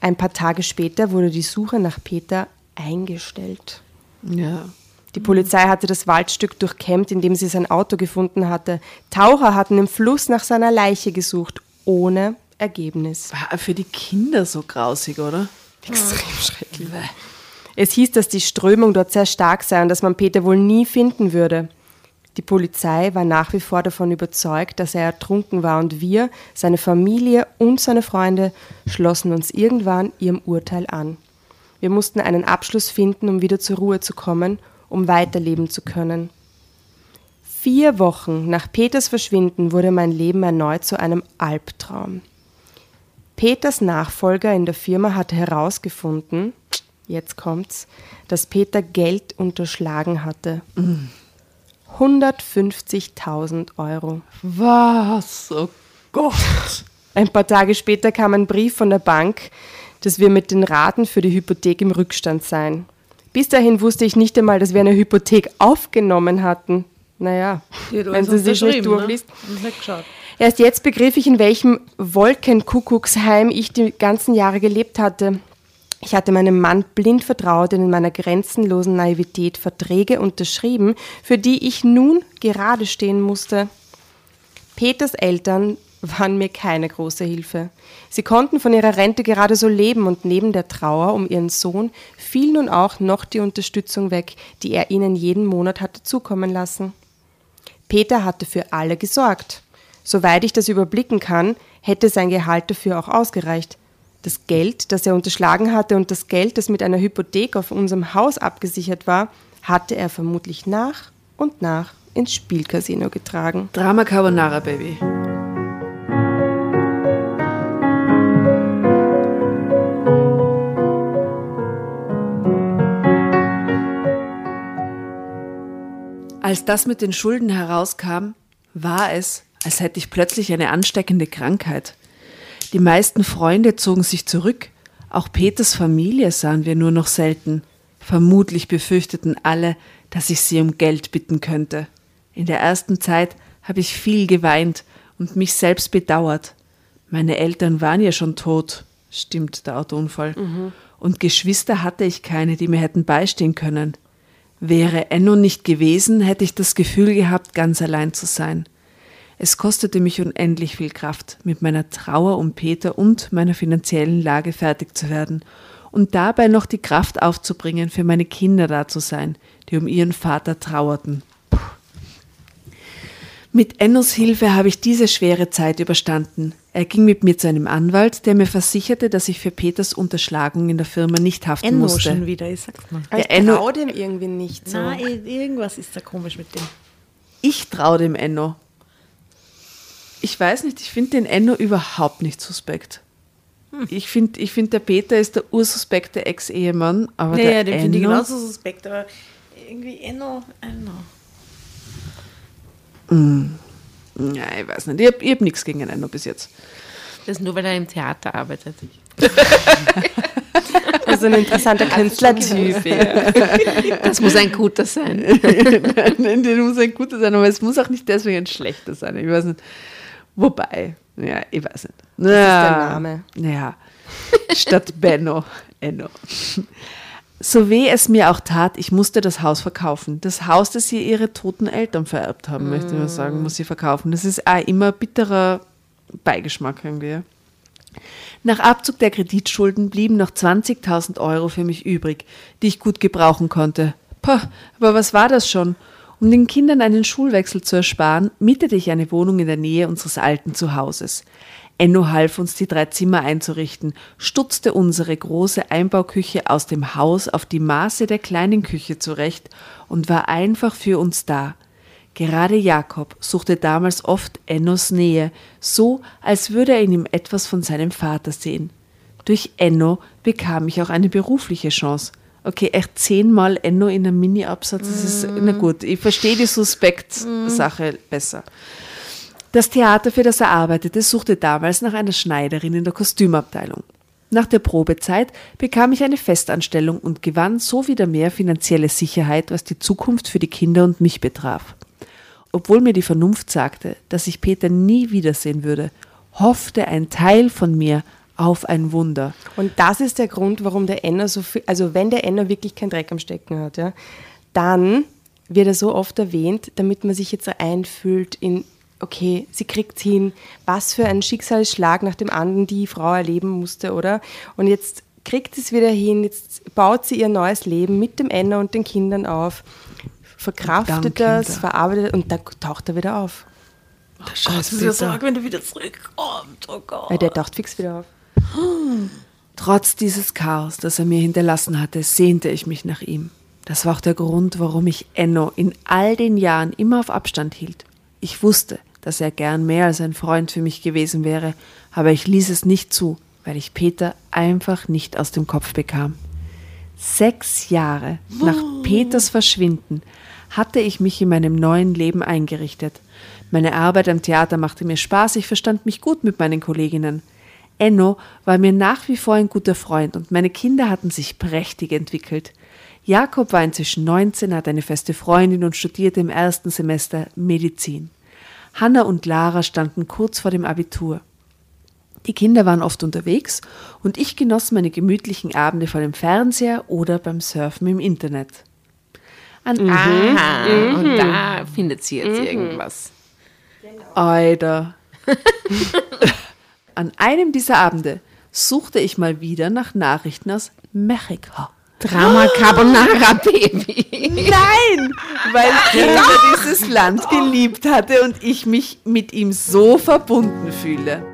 Ein paar Tage später wurde die Suche nach Peter eingestellt. Ja. Die Polizei hatte das Waldstück durchkämmt, in dem sie sein Auto gefunden hatte. Taucher hatten im Fluss nach seiner Leiche gesucht, ohne Ergebnis. War für die Kinder so grausig, oder? Extrem schrecklich. Es hieß, dass die Strömung dort sehr stark sei und dass man Peter wohl nie finden würde. Die Polizei war nach wie vor davon überzeugt, dass er ertrunken war und wir, seine Familie und seine Freunde schlossen uns irgendwann ihrem Urteil an. Wir mussten einen Abschluss finden, um wieder zur Ruhe zu kommen, um weiterleben zu können. Vier Wochen nach Peters Verschwinden wurde mein Leben erneut zu einem Albtraum. Peters Nachfolger in der Firma hatte herausgefunden, jetzt kommt's, dass Peter Geld unterschlagen hatte. 150.000 Euro. Was? Oh Gott. Ein paar Tage später kam ein Brief von der Bank, dass wir mit den Raten für die Hypothek im Rückstand seien. Bis dahin wusste ich nicht einmal, dass wir eine Hypothek aufgenommen hatten. Naja, wenn sie sich nicht durchliest. Ne? Nicht geschaut. Erst jetzt begriff ich, in welchem Wolkenkuckucksheim ich die ganzen Jahre gelebt hatte. Ich hatte meinem Mann blind vertraut und in meiner grenzenlosen Naivität Verträge unterschrieben, für die ich nun gerade stehen musste. Peters Eltern waren mir keine große Hilfe. Sie konnten von ihrer Rente gerade so leben und neben der Trauer um ihren Sohn fiel nun auch noch die Unterstützung weg, die er ihnen jeden Monat hatte zukommen lassen. Peter hatte für alle gesorgt. Soweit ich das überblicken kann, hätte sein Gehalt dafür auch ausgereicht. Das Geld, das er unterschlagen hatte und das Geld, das mit einer Hypothek auf unserem Haus abgesichert war, hatte er vermutlich nach und nach ins Spielcasino getragen. Drama Carbonara, Baby. Als das mit den Schulden herauskam, war es, als hätte ich plötzlich eine ansteckende Krankheit. Die meisten Freunde zogen sich zurück, auch Peters Familie sahen wir nur noch selten. Vermutlich befürchteten alle, dass ich sie um Geld bitten könnte. In der ersten Zeit habe ich viel geweint und mich selbst bedauert. Meine Eltern waren ja schon tot, stimmt der Autounfall. Und Geschwister hatte ich keine, die mir hätten beistehen können. Wäre Enno nicht gewesen, hätte ich das Gefühl gehabt, ganz allein zu sein. Es kostete mich unendlich viel Kraft, mit meiner Trauer um Peter und meiner finanziellen Lage fertig zu werden und dabei noch die Kraft aufzubringen, für meine Kinder da zu sein, die um ihren Vater trauerten. Puh. Mit Ennos Hilfe habe ich diese schwere Zeit überstanden. Er ging mit mir zu einem Anwalt, der mir versicherte, dass ich für Peters Unterschlagung in der Firma nicht haften Enno musste. schon wieder, ich sag's mal. Ich Enno- traue dem irgendwie nicht so. Na, irgendwas ist da komisch mit dem. Ich traue dem Enno. Ich weiß nicht, ich finde den Enno überhaupt nicht suspekt. Ich finde, ich find, der Peter ist der ursuspekte Ex-Ehemann, aber Ja, der den finde ich genauso suspekt, aber irgendwie Enno, Enno. Ja, ich weiß nicht. Ich habe hab nichts gegen Enno bis jetzt. Das nur, weil er im Theater arbeitet. Also ein interessanter Künstlertyp. Ja. Das muss ein guter sein. Nein, der muss ein guter sein, aber es muss auch nicht deswegen ein schlechter sein. Ich weiß nicht. Wobei, ja, ich weiß nicht. Das ist der Name. Ja, statt Benno, Enno. So weh es mir auch tat, ich musste das Haus verkaufen. Das Haus, das sie ihre toten Eltern vererbt haben, möchte ich mal sagen, muss sie verkaufen. Das ist auch immer bitterer Beigeschmack irgendwie. Nach Abzug der Kreditschulden blieben noch 20.000 Euro für mich übrig, die ich gut gebrauchen konnte. Pah, aber was war das schon? Um den Kindern einen Schulwechsel zu ersparen, mietete ich eine Wohnung in der Nähe unseres alten Zuhauses. Enno half uns, die drei Zimmer einzurichten, stutzte unsere große Einbauküche aus dem Haus auf die Maße der kleinen Küche zurecht und war einfach für uns da. Gerade Jakob suchte damals oft Ennos Nähe, so als würde er in ihm etwas von seinem Vater sehen. Durch Enno bekam ich auch eine berufliche Chance. Okay, echt zehnmal Enno in einem Mini-Absatz, das ist, na gut, ich verstehe die Suspekt-Sache besser. Das Theater, für das er arbeitete, suchte damals nach einer Schneiderin in der Kostümabteilung. Nach der Probezeit bekam ich eine Festanstellung und gewann so wieder mehr finanzielle Sicherheit, was die Zukunft für die Kinder und mich betraf. Obwohl mir die Vernunft sagte, dass ich Peter nie wiedersehen würde, hoffte ein Teil von mir auf ein Wunder. Und das ist der Grund, warum der Enner so viel, also wenn der Enner wirklich keinen Dreck am Stecken hat, ja, dann wird er so oft erwähnt, damit man sich jetzt einfühlt in, okay, sie kriegt hin, was für ein Schicksalsschlag nach dem anderen die Frau erleben musste, oder? Und jetzt kriegt es wieder hin, jetzt baut sie ihr neues Leben mit dem Enner und den Kindern auf, verkraftet das, Kinder. verarbeitet und dann taucht er wieder auf. Scheiß Peter. wenn du wieder zurückkommst. Oh Gott. Weil der taucht fix wieder auf. Trotz dieses Chaos, das er mir hinterlassen hatte, sehnte ich mich nach ihm. Das war auch der Grund, warum ich Enno in all den Jahren immer auf Abstand hielt. Ich wusste, dass er gern mehr als ein Freund für mich gewesen wäre, aber ich ließ es nicht zu, weil ich Peter einfach nicht aus dem Kopf bekam. Sechs Jahre nach Peters Verschwinden hatte ich mich in meinem neuen Leben eingerichtet. Meine Arbeit am Theater machte mir Spaß, ich verstand mich gut mit meinen Kolleginnen. Enno war mir nach wie vor ein guter Freund und meine Kinder hatten sich prächtig entwickelt. Jakob war inzwischen 19, hat eine feste Freundin und studierte im ersten Semester Medizin. Hanna und Lara standen kurz vor dem Abitur. Die Kinder waren oft unterwegs und ich genoss meine gemütlichen Abende vor dem Fernseher oder beim Surfen im Internet. An Aha, und da findet sie jetzt irgendwas. Alter. An einem dieser Abende suchte ich mal wieder nach Nachrichten aus Mexiko. Drama Carbonara Baby. Nein, weil Peter dieses Land geliebt hatte und ich mich mit ihm so verbunden fühle.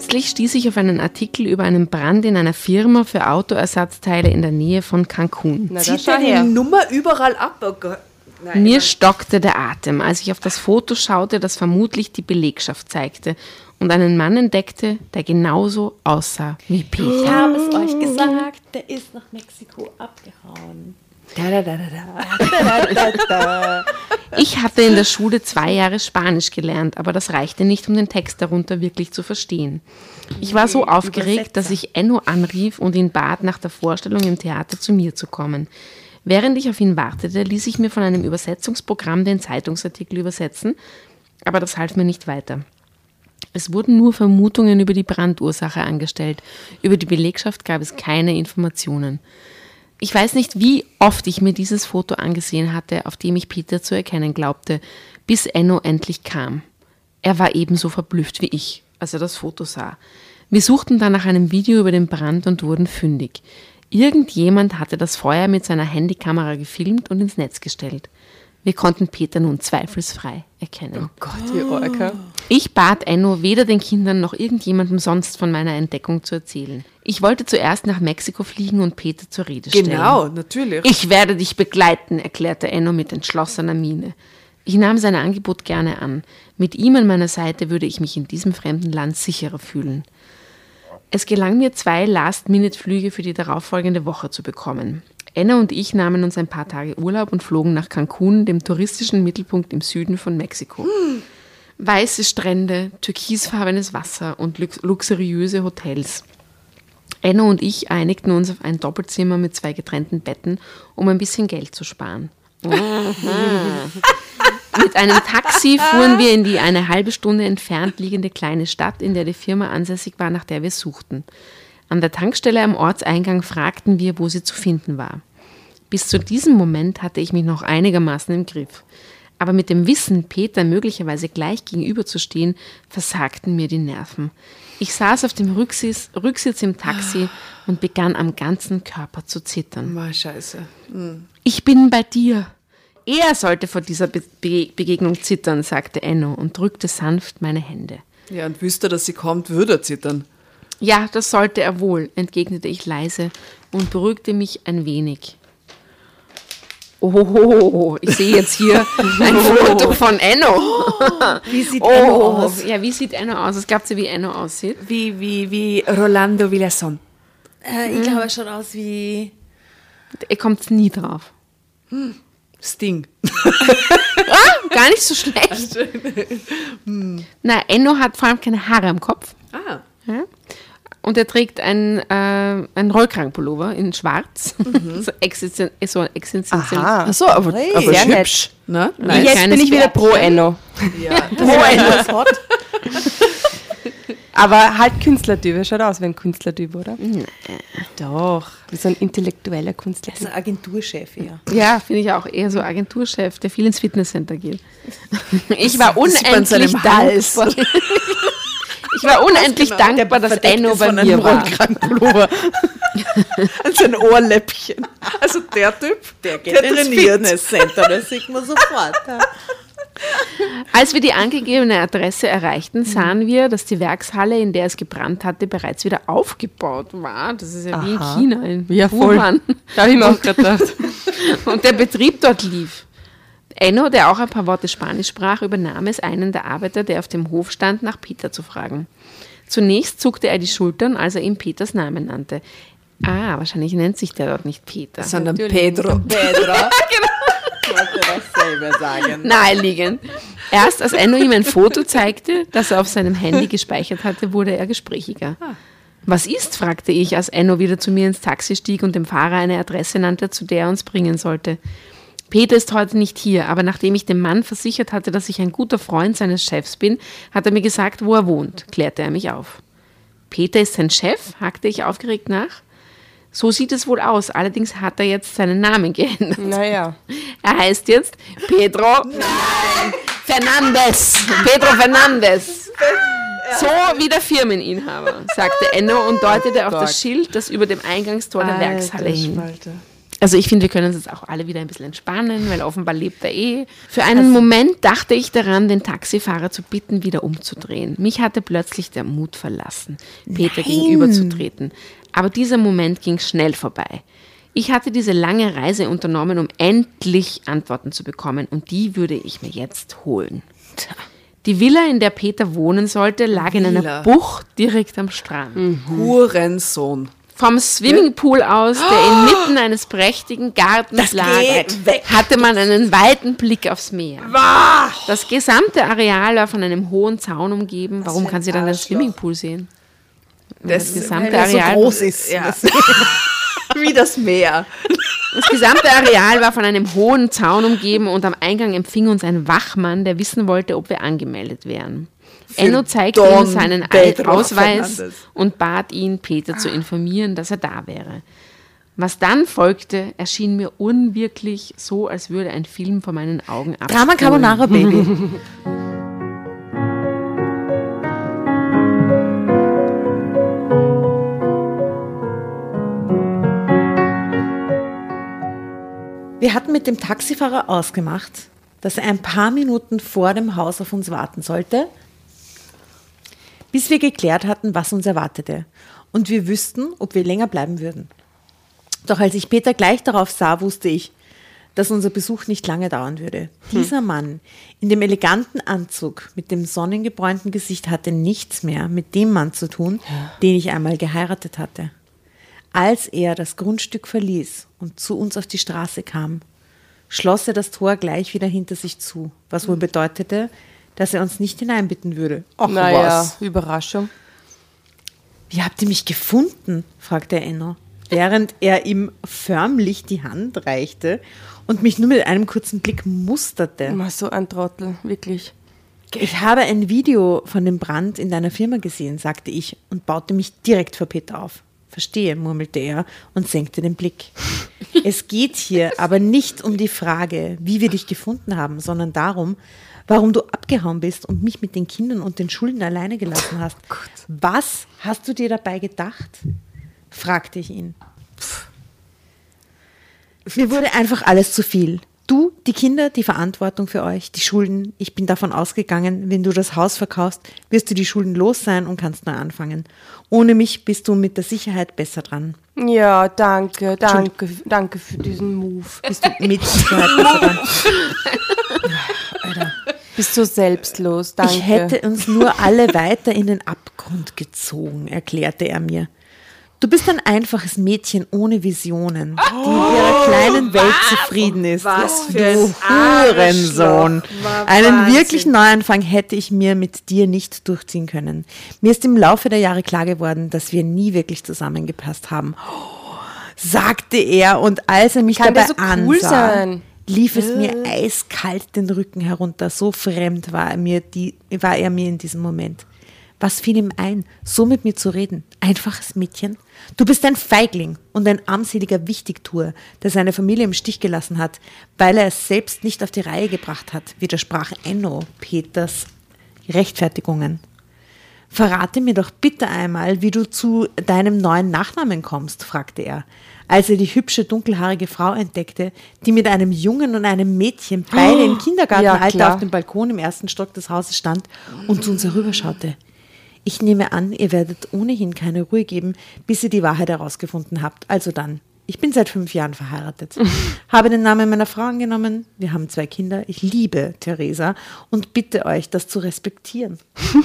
Plötzlich stieß ich auf einen Artikel über einen Brand in einer Firma für Autoersatzteile in der Nähe von Cancun. Na, Zieht er die. Nummer überall ab? Oh Gott. Nein. Mir stockte der Atem, als ich auf das Foto schaute, das vermutlich die Belegschaft zeigte und einen Mann entdeckte, der genauso aussah wie Peter. Ich habe es euch gesagt, der ist nach Mexiko abgehauen. Ich hatte in der Schule zwei Jahre Spanisch gelernt, aber das reichte nicht, um den Text darunter wirklich zu verstehen. Ich war so aufgeregt, dass ich Enno anrief und ihn bat, nach der Vorstellung im Theater zu mir zu kommen. Während ich auf ihn wartete, ließ ich mir von einem Übersetzungsprogramm den Zeitungsartikel übersetzen, aber das half mir nicht weiter. Es wurden nur Vermutungen über die Brandursache angestellt. Über die Belegschaft gab es keine Informationen. Ich weiß nicht, wie oft ich mir dieses Foto angesehen hatte, auf dem ich Peter zu erkennen glaubte, bis Enno endlich kam. Er war ebenso verblüfft wie ich, als er das Foto sah. Wir suchten dann nach einem Video über den Brand und wurden fündig. Irgendjemand hatte das Feuer mit seiner Handykamera gefilmt und ins Netz gestellt. Wir konnten Peter nun zweifelsfrei erkennen. Gott, die Orca. Ich bat Enno, weder den Kindern noch irgendjemandem sonst von meiner Entdeckung zu erzählen. Ich wollte zuerst nach Mexiko fliegen und Peter zur Rede stellen. Genau, natürlich. Ich werde dich begleiten, erklärte Enno mit entschlossener Miene. Ich nahm sein Angebot gerne an. Mit ihm an meiner Seite würde ich mich in diesem fremden Land sicherer fühlen. Es gelang mir, zwei Last-Minute-Flüge für die darauffolgende Woche zu bekommen. Enna und ich nahmen uns ein paar Tage Urlaub und flogen nach Cancun, dem touristischen Mittelpunkt im Süden von Mexiko. Weiße Strände, türkisfarbenes Wasser und lux luxuriöse Hotels. Enno und ich einigten uns auf ein Doppelzimmer mit zwei getrennten Betten, um ein bisschen Geld zu sparen. Mit einem Taxi fuhren wir in die eine halbe Stunde entfernt liegende kleine Stadt, in der die Firma ansässig war, nach der wir suchten. An der Tankstelle am Ortseingang fragten wir, wo sie zu finden war. Bis zu diesem Moment hatte ich mich noch einigermaßen im Griff. Aber mit dem Wissen, Peter möglicherweise gleich gegenüberzustehen, versagten mir die Nerven. Ich saß auf dem Rücksitz, Rücksitz im Taxi und begann am ganzen Körper zu zittern. Mal scheiße. Ich bin bei dir. Er sollte vor dieser Be Be Begegnung zittern, sagte Enno und drückte sanft meine Hände. Ja, und wüsste, dass sie kommt, würde er zittern. Ja, das sollte er wohl, entgegnete ich leise und beruhigte mich ein wenig. Oh, ich sehe jetzt hier ein Foto von Enno. Wie sieht Oh, Enno aus? ja, wie sieht Enno aus? Es gab sie, wie Enno aussieht. Wie, wie, wie Rolando Villason. Äh, ich glaube, er schaut aus wie. Er kommt nie drauf. Sting. Gar nicht so schlecht. Na, Enno hat vor allem keine Haare am Kopf. Ah. Ja? Und er trägt ein, äh, ein Rollkragenpullover in schwarz. so existen so existenziell. Aha. Achso, aber, Hey. aber Sehr hübsch. Ne? Nein. Jetzt kleines bin ich wieder pro. Enno. Ja. Pro Enno. Aber halt Künstlertyp. Er schaut aus wie ein Künstlertyp, oder? Doch. Wie so ein intellektueller Er ist Künstlertyp. ein Agenturchef, ja. Ja, finde ich auch eher so Agenturchef, der viel ins Fitnesscenter geht. Ich war unendlich dankbar. Ich war unendlich dankbar, dass Enno bei mir war. An sein Ohrläppchen. Also der Typ, der geht Der ins. Fitnesscenter, das sieht man sofort. Als wir die angegebene Adresse erreichten, sahen wir, dass die Werkshalle, in der es gebrannt hatte, bereits wieder aufgebaut war. Das ist ja wie in Aha. China, in Ja, voll. Da habe ich mir auch gerade gedacht. Und der Betrieb dort lief. Enno, der auch ein paar Worte Spanisch sprach, übernahm es, einen der Arbeiter, der auf dem Hof stand, nach Peter zu fragen. Zunächst zuckte er die Schultern, als er ihm Peters Namen nannte. Ah, wahrscheinlich nennt sich der dort nicht Peter. Sondern Pedro. Pedro. Ich wollte dasselbe sagen. Naheliegend. Erst als Enno ihm ein Foto zeigte, das er auf seinem Handy gespeichert hatte, wurde er gesprächiger. Was ist? fragte ich, als Enno wieder zu mir ins Taxi stieg und dem Fahrer eine Adresse nannte, zu der er uns bringen sollte. Peter ist heute nicht hier, aber nachdem ich dem Mann versichert hatte, dass ich ein guter Freund seines Chefs bin, hat er mir gesagt, wo er wohnt, klärte er mich auf. Peter ist sein Chef? hakte ich aufgeregt nach. So sieht es wohl aus, allerdings hat er jetzt seinen Namen geändert. Naja. Er heißt jetzt Pedro Fernandes. Pedro Fernandes. So wie der Firmeninhaber, sagte Enno und deutete auf das Schild, das über dem Eingangstor der Werkshalle hing. Also ich finde, wir können uns jetzt auch alle wieder ein bisschen entspannen, weil offenbar lebt er eh. Für einen Moment dachte ich daran, den Taxifahrer zu bitten, wieder umzudrehen. Mich hatte plötzlich der Mut verlassen, Peter gegenüberzutreten. Aber dieser Moment ging schnell vorbei. Ich hatte diese lange Reise unternommen, um endlich Antworten zu bekommen und die würde ich mir jetzt holen. Die Villa, in der Peter wohnen sollte, lag in einer Villa. Bucht direkt am Strand. Hurensohn. Vom Swimmingpool aus, der inmitten eines prächtigen Gartens lag, hatte man einen weiten Blick aufs Meer. Das gesamte Areal war von einem hohen Zaun umgeben. Warum kann sie dann den Swimmingpool sehen? Das, gesamte Weil er so Areal, groß ist. Ja. Wie das Meer. das gesamte Areal war von einem hohen Zaun umgeben und am Eingang empfing uns ein Wachmann, der wissen wollte, ob wir angemeldet wären. Enno zeigte ihm seinen Ausweis und bat ihn, Peter zu informieren, dass er da wäre. Was dann folgte, erschien mir unwirklich so, als würde ein Film vor meinen Augen ab. Drama Carbonara Baby. Wir hatten mit dem Taxifahrer ausgemacht, dass er ein paar Minuten vor dem Haus auf uns warten sollte, bis wir geklärt hatten, was uns erwartete und wir wüssten, ob wir länger bleiben würden. Doch als ich Peter gleich darauf sah, wusste ich, dass unser Besuch nicht lange dauern würde. Dieser Mann in dem eleganten Anzug mit dem sonnengebräunten Gesicht hatte nichts mehr mit dem Mann zu tun, den ich einmal geheiratet hatte. Als er das Grundstück verließ und zu uns auf die Straße kam, schloss er das Tor gleich wieder hinter sich zu, was wohl bedeutete, dass er uns nicht hineinbitten würde. Ach naja, Überraschung. Wie habt ihr mich gefunden? fragte Enno, während er ihm förmlich die Hand reichte und mich nur mit einem kurzen Blick musterte. Immer so ein Trottel, wirklich. Ich habe ein Video von dem Brand in deiner Firma gesehen, sagte ich und baute mich direkt vor Peter auf. Verstehe, murmelte er und senkte den Blick. Es geht hier aber nicht um die Frage, wie wir dich gefunden haben, sondern darum, warum du abgehauen bist und mich mit den Kindern und den Schulden alleine gelassen hast. Was hast du dir dabei gedacht? fragte ich ihn. Mir wurde einfach alles zu viel. Du, die Kinder, die Verantwortung für euch, die Schulden. Ich bin davon ausgegangen, wenn du das Haus verkaufst, wirst du die Schulden los sein und kannst neu anfangen. Ohne mich bist du mit der Sicherheit besser dran. Ja, danke, danke, danke für diesen Move. Bist du mit Sicherheit besser dran. Bist so selbstlos, danke. Ich hätte uns nur alle weiter in den Abgrund gezogen, erklärte er mir. Du bist ein einfaches Mädchen ohne Visionen, die in ihrer kleinen Welt zufrieden ist. was für du ein Hurensohn. Einen wirklichen Neuanfang hätte ich mir mit dir nicht durchziehen können. Mir ist im Laufe der Jahre klar geworden, dass wir nie wirklich zusammengepasst haben. sagte er und als er mich Kann dabei so cool ansah, sein? Lief es mir eiskalt den Rücken herunter. So fremd war er mir, die, war er mir in diesem Moment. Was fiel ihm ein, so mit mir zu reden? Einfaches Mädchen? Du bist ein Feigling und ein armseliger Wichtigtuer, der seine Familie im Stich gelassen hat, weil er es selbst nicht auf die Reihe gebracht hat, widersprach Enno Peters Rechtfertigungen. Verrate mir doch bitte einmal, wie du zu deinem neuen Nachnamen kommst, fragte er, als er die hübsche dunkelhaarige Frau entdeckte, die mit einem Jungen und einem Mädchen beide im Kindergartenalter Ja, auf dem Balkon im ersten Stock des Hauses stand und zu uns herüberschaute. Ich nehme an, ihr werdet ohnehin keine Ruhe geben, bis ihr die Wahrheit herausgefunden habt. Also dann. Ich bin seit fünf Jahren verheiratet. habe den Namen meiner Frau angenommen. Wir haben zwei Kinder. Ich liebe Theresa und bitte euch, das zu respektieren.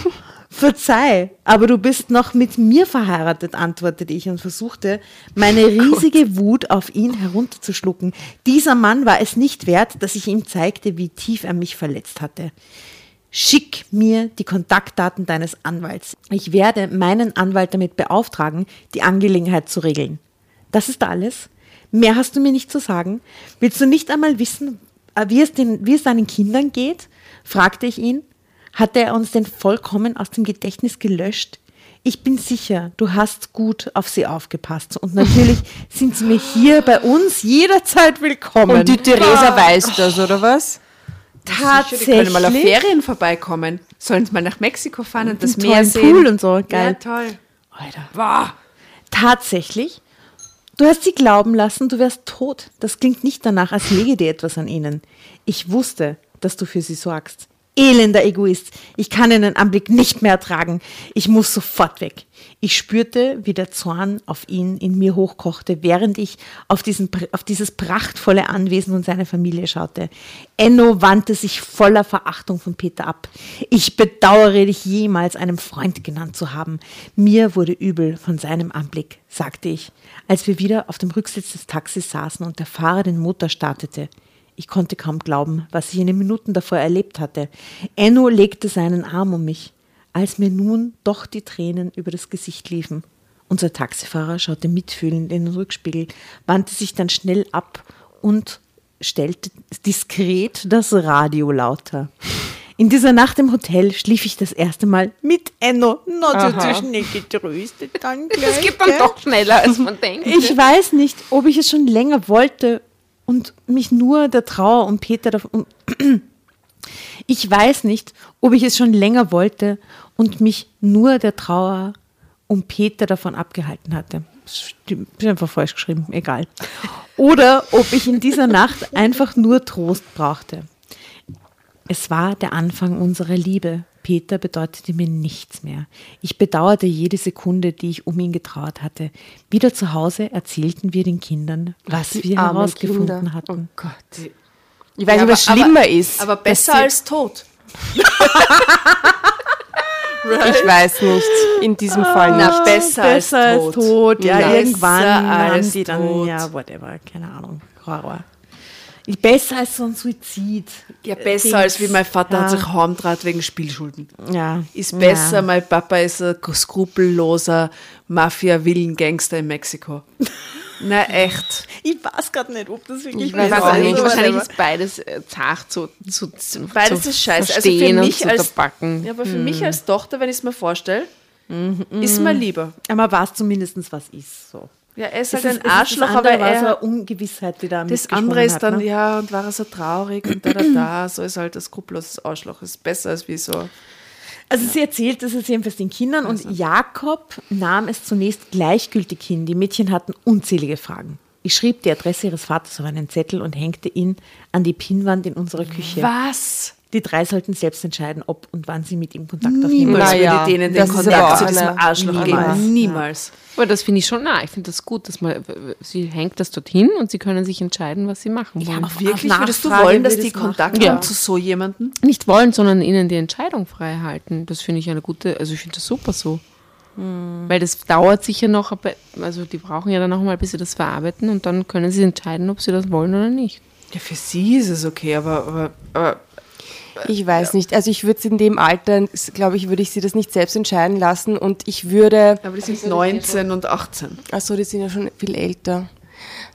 Verzeih, aber du bist noch mit mir verheiratet, antwortete ich und versuchte, meine riesige Wut auf ihn herunterzuschlucken. Dieser Mann war es nicht wert, dass ich ihm zeigte, wie tief er mich verletzt hatte. Schick mir die Kontaktdaten deines Anwalts. Ich werde meinen Anwalt damit beauftragen, die Angelegenheit zu regeln. Das ist alles. Mehr hast du mir nicht zu sagen. Willst du nicht einmal wissen, äh, wie es, den, wie es deinen Kindern geht? fragte ich ihn. Hatte er uns denn vollkommen aus dem Gedächtnis gelöscht? Ich bin sicher, du hast gut auf sie aufgepasst. Und natürlich sind sie mir hier bei uns jederzeit willkommen. Und die Theresa weiß das, oder was? Sicher, die können mal auf Ferien vorbeikommen. Sollen sie mal nach Mexiko fahren und das Einen Meer sehen. Pool und so. Ja, Geil. toll. Alter. Wow. Tatsächlich? Du hast sie glauben lassen, du wärst tot. Das klingt nicht danach, als läge dir etwas an ihnen. Ich wusste, dass du für sie sorgst. Elender Egoist. Ich kann den Anblick nicht mehr ertragen. Ich muss sofort weg. Ich spürte, wie der Zorn auf ihn in mir hochkochte, während ich auf, diesen, auf dieses prachtvolle Anwesen und seine Familie schaute. Enno wandte sich voller Verachtung von Peter ab. Ich bedauere dich jemals einem Freund genannt zu haben. Mir wurde übel von seinem Anblick, sagte ich, als wir wieder auf dem Rücksitz des Taxis saßen und der Fahrer den Motor startete. Ich konnte kaum glauben, was ich in den Minuten davor erlebt hatte. Enno legte seinen Arm um mich, als mir nun doch die Tränen über das Gesicht liefen. Unser Taxifahrer schaute mitfühlend in den Rückspiegel, wandte sich dann schnell ab und stellte diskret das Radio lauter. In dieser Nacht im Hotel schlief ich das erste Mal mit Enno. Na, so zu schnell getröstet dann gleich. Das geht dann doch schneller, als man denkt. Ich weiß nicht, ob ich es schon länger wollte und mich nur der Trauer um Peter davon. Ich weiß nicht, ob ich es schon länger wollte und mich nur der Trauer um Peter davon abgehalten hatte. stimmt, bin einfach falsch geschrieben, egal. Oder ob ich in dieser Nacht einfach nur Trost brauchte. Es war der Anfang unserer Liebe. Peter bedeutete mir nichts mehr. Ich bedauerte jede Sekunde, die ich um ihn getrauert hatte. Wieder zu Hause erzählten wir den Kindern, was Die wir herausgefunden Kinder. hatten. Oh Gott. Ich weiß Ja, nicht, was aber- schlimmer ist. Aber besser als tot. Ich weiß nicht. In diesem Fall Na, nicht. besser, Besser als tot. tot. Ja, Besser irgendwann als die dann, tot. ja, whatever, keine Ahnung. Horror. Besser als so ein Suizid. Ja, besser als wie mein Vater Ja. hat sich heimdraht wegen Spielschulden. Ja. Ist besser, Ja. mein Papa ist ein skrupelloser Mafia-Villen-Gangster in Mexiko. Na echt. Ich weiß gerade nicht, ob das wirklich Ich weiß Ich weiß auch nicht. wahrscheinlich ist beides äh, zart zu, zu, zu Beides zu ist scheiße. Also für verstehen und mich zu als- verpacken. Ja, aber für mich als Tochter, wenn ich es mir vorstelle, ist mir lieber. Aber weiß zumindest, was ist. So. Ja, er ist Es halt ist- ein es Arschloch, das aber andere war so er, eine Ungewissheit, die da das andere ist hat, dann, ne? ja, und war er so traurig und da, da, da, so ist halt ein skrupelloses Arschloch. Ist besser als wie so. Also sie erzählt das jetzt jedenfalls den Kindern und Jakob nahm es zunächst gleichgültig hin. Die Mädchen hatten unzählige Fragen. Ich schrieb die Adresse ihres Vaters auf einen Zettel und hängte ihn an die Pinnwand in unserer Küche. Was? Die drei sollten selbst entscheiden, ob und wann sie mit ihm Kontakt aufnehmen. Niemals Na ja, würde denen den aber Kontakt zu diesem Arschloch niemals. geben. Niemals. Aber das finde ich schon, na, ich finde das gut, dass man, sie hängt das dorthin und sie können sich entscheiden, was sie machen wollen. auf Wirklich, würdest du Nachfrage wollen, dass die. Kontakt Ja. haben zu so jemandem? nicht wollen, sondern ihnen die Entscheidung frei halten. Das finde ich eine gute, also ich finde das super so. Hm. Weil das dauert sicher noch, aber- also die brauchen ja dann noch mal, bis sie das verarbeiten und dann können sie entscheiden, ob sie das wollen oder nicht. Ja, für sie ist es okay, aber, aber, aber Ich weiß nicht. Also ich würde es in dem Alter, glaube ich, würde ich sie das nicht selbst entscheiden lassen und ich würde, aber die sind 19 und 18. achso, die sind ja schon viel älter.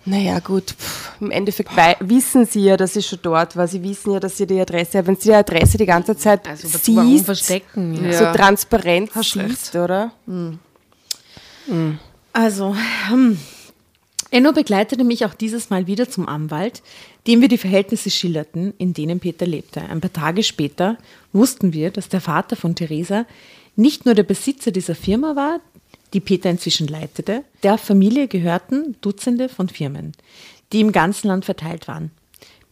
Naja, gut, pff, im Endeffekt wissen sie ja, dass sie schon dort war. Sie wissen ja, dass sie die Adresse hat. Wenn sie die Adresse die ganze Zeit Also siehst, verstecken? Ja. so Ja. transparent Hast siehst, oder? Also, hm. Enno begleitete mich auch dieses Mal wieder zum Anwalt, dem wir die Verhältnisse schilderten, in denen Peter lebte. Ein paar Tage später wussten wir, dass der Vater von Theresa nicht nur der Besitzer dieser Firma war, die Peter inzwischen leitete, der Familie gehörten Dutzende von Firmen, die im ganzen Land verteilt waren.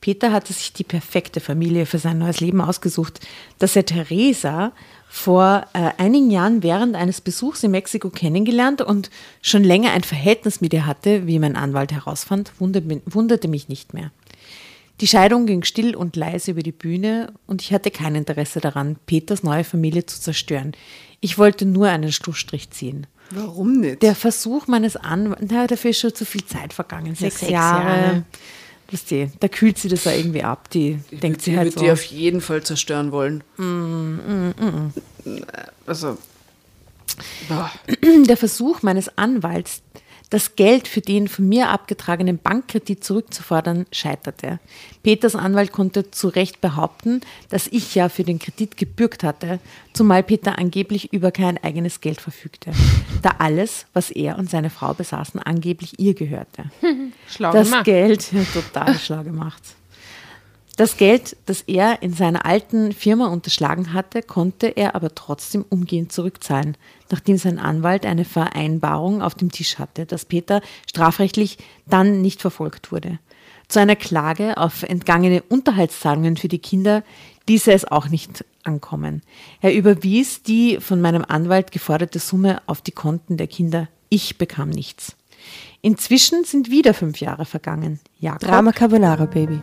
Peter hatte sich die perfekte Familie für sein neues Leben ausgesucht, dass er Theresa vor äh, einigen Jahren während eines Besuchs in Mexiko kennengelernt und schon länger ein Verhältnis mit ihr hatte, wie mein Anwalt herausfand, wunderte, mich nicht mehr. Die Scheidung ging still und leise über die Bühne und ich hatte kein Interesse daran, Peters neue Familie zu zerstören. Ich wollte nur einen Schlussstrich ziehen. Warum nicht? Der Versuch meines Anwalts, na, dafür ist schon zu viel Zeit vergangen. Sechs, sechs Jahre. Jahre. Wisst ihr, da kühlt sie das ja irgendwie ab. Die denkt sie die halt so. die auf jeden Fall zerstören wollen. Also, boah. Der Versuch meines Anwalts, das Geld für den von mir abgetragenen Bankkredit zurückzufordern, scheiterte. Peters Anwalt konnte zu Recht behaupten, dass ich ja für den Kredit gebürgt hatte, zumal Peter angeblich über kein eigenes Geld verfügte, da alles, was er und seine Frau besaßen, angeblich ihr gehörte. Schlau das gemacht. Geld, ja, total schlau gemacht. Das Geld, das er in seiner alten Firma unterschlagen hatte, konnte er aber trotzdem umgehend zurückzahlen, nachdem sein Anwalt eine Vereinbarung auf dem Tisch hatte, dass Peter strafrechtlich dann nicht verfolgt wurde. Zu einer Klage auf entgangene Unterhaltszahlungen für die Kinder ließ er es auch nicht ankommen. Er überwies die von meinem Anwalt geforderte Summe auf die Konten der Kinder. Ich bekam nichts. Inzwischen sind wieder fünf Jahre vergangen. Jakob, Drama Carbonara, Baby.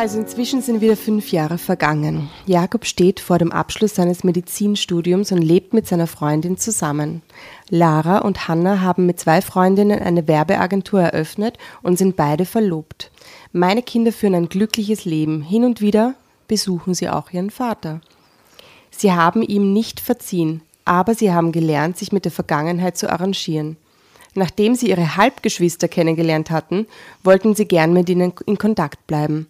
Also inzwischen sind wieder fünf Jahre vergangen. Jakob steht vor dem Abschluss seines Medizinstudiums und lebt mit seiner Freundin zusammen. Lara und Hanna haben mit zwei Freundinnen eine Werbeagentur eröffnet und sind beide verlobt. Meine Kinder führen ein glückliches Leben. Hin und wieder besuchen sie auch ihren Vater. Sie haben ihm nicht verziehen, aber sie haben gelernt, sich mit der Vergangenheit zu arrangieren. Nachdem sie ihre Halbgeschwister kennengelernt hatten, wollten sie gern mit ihnen in Kontakt bleiben.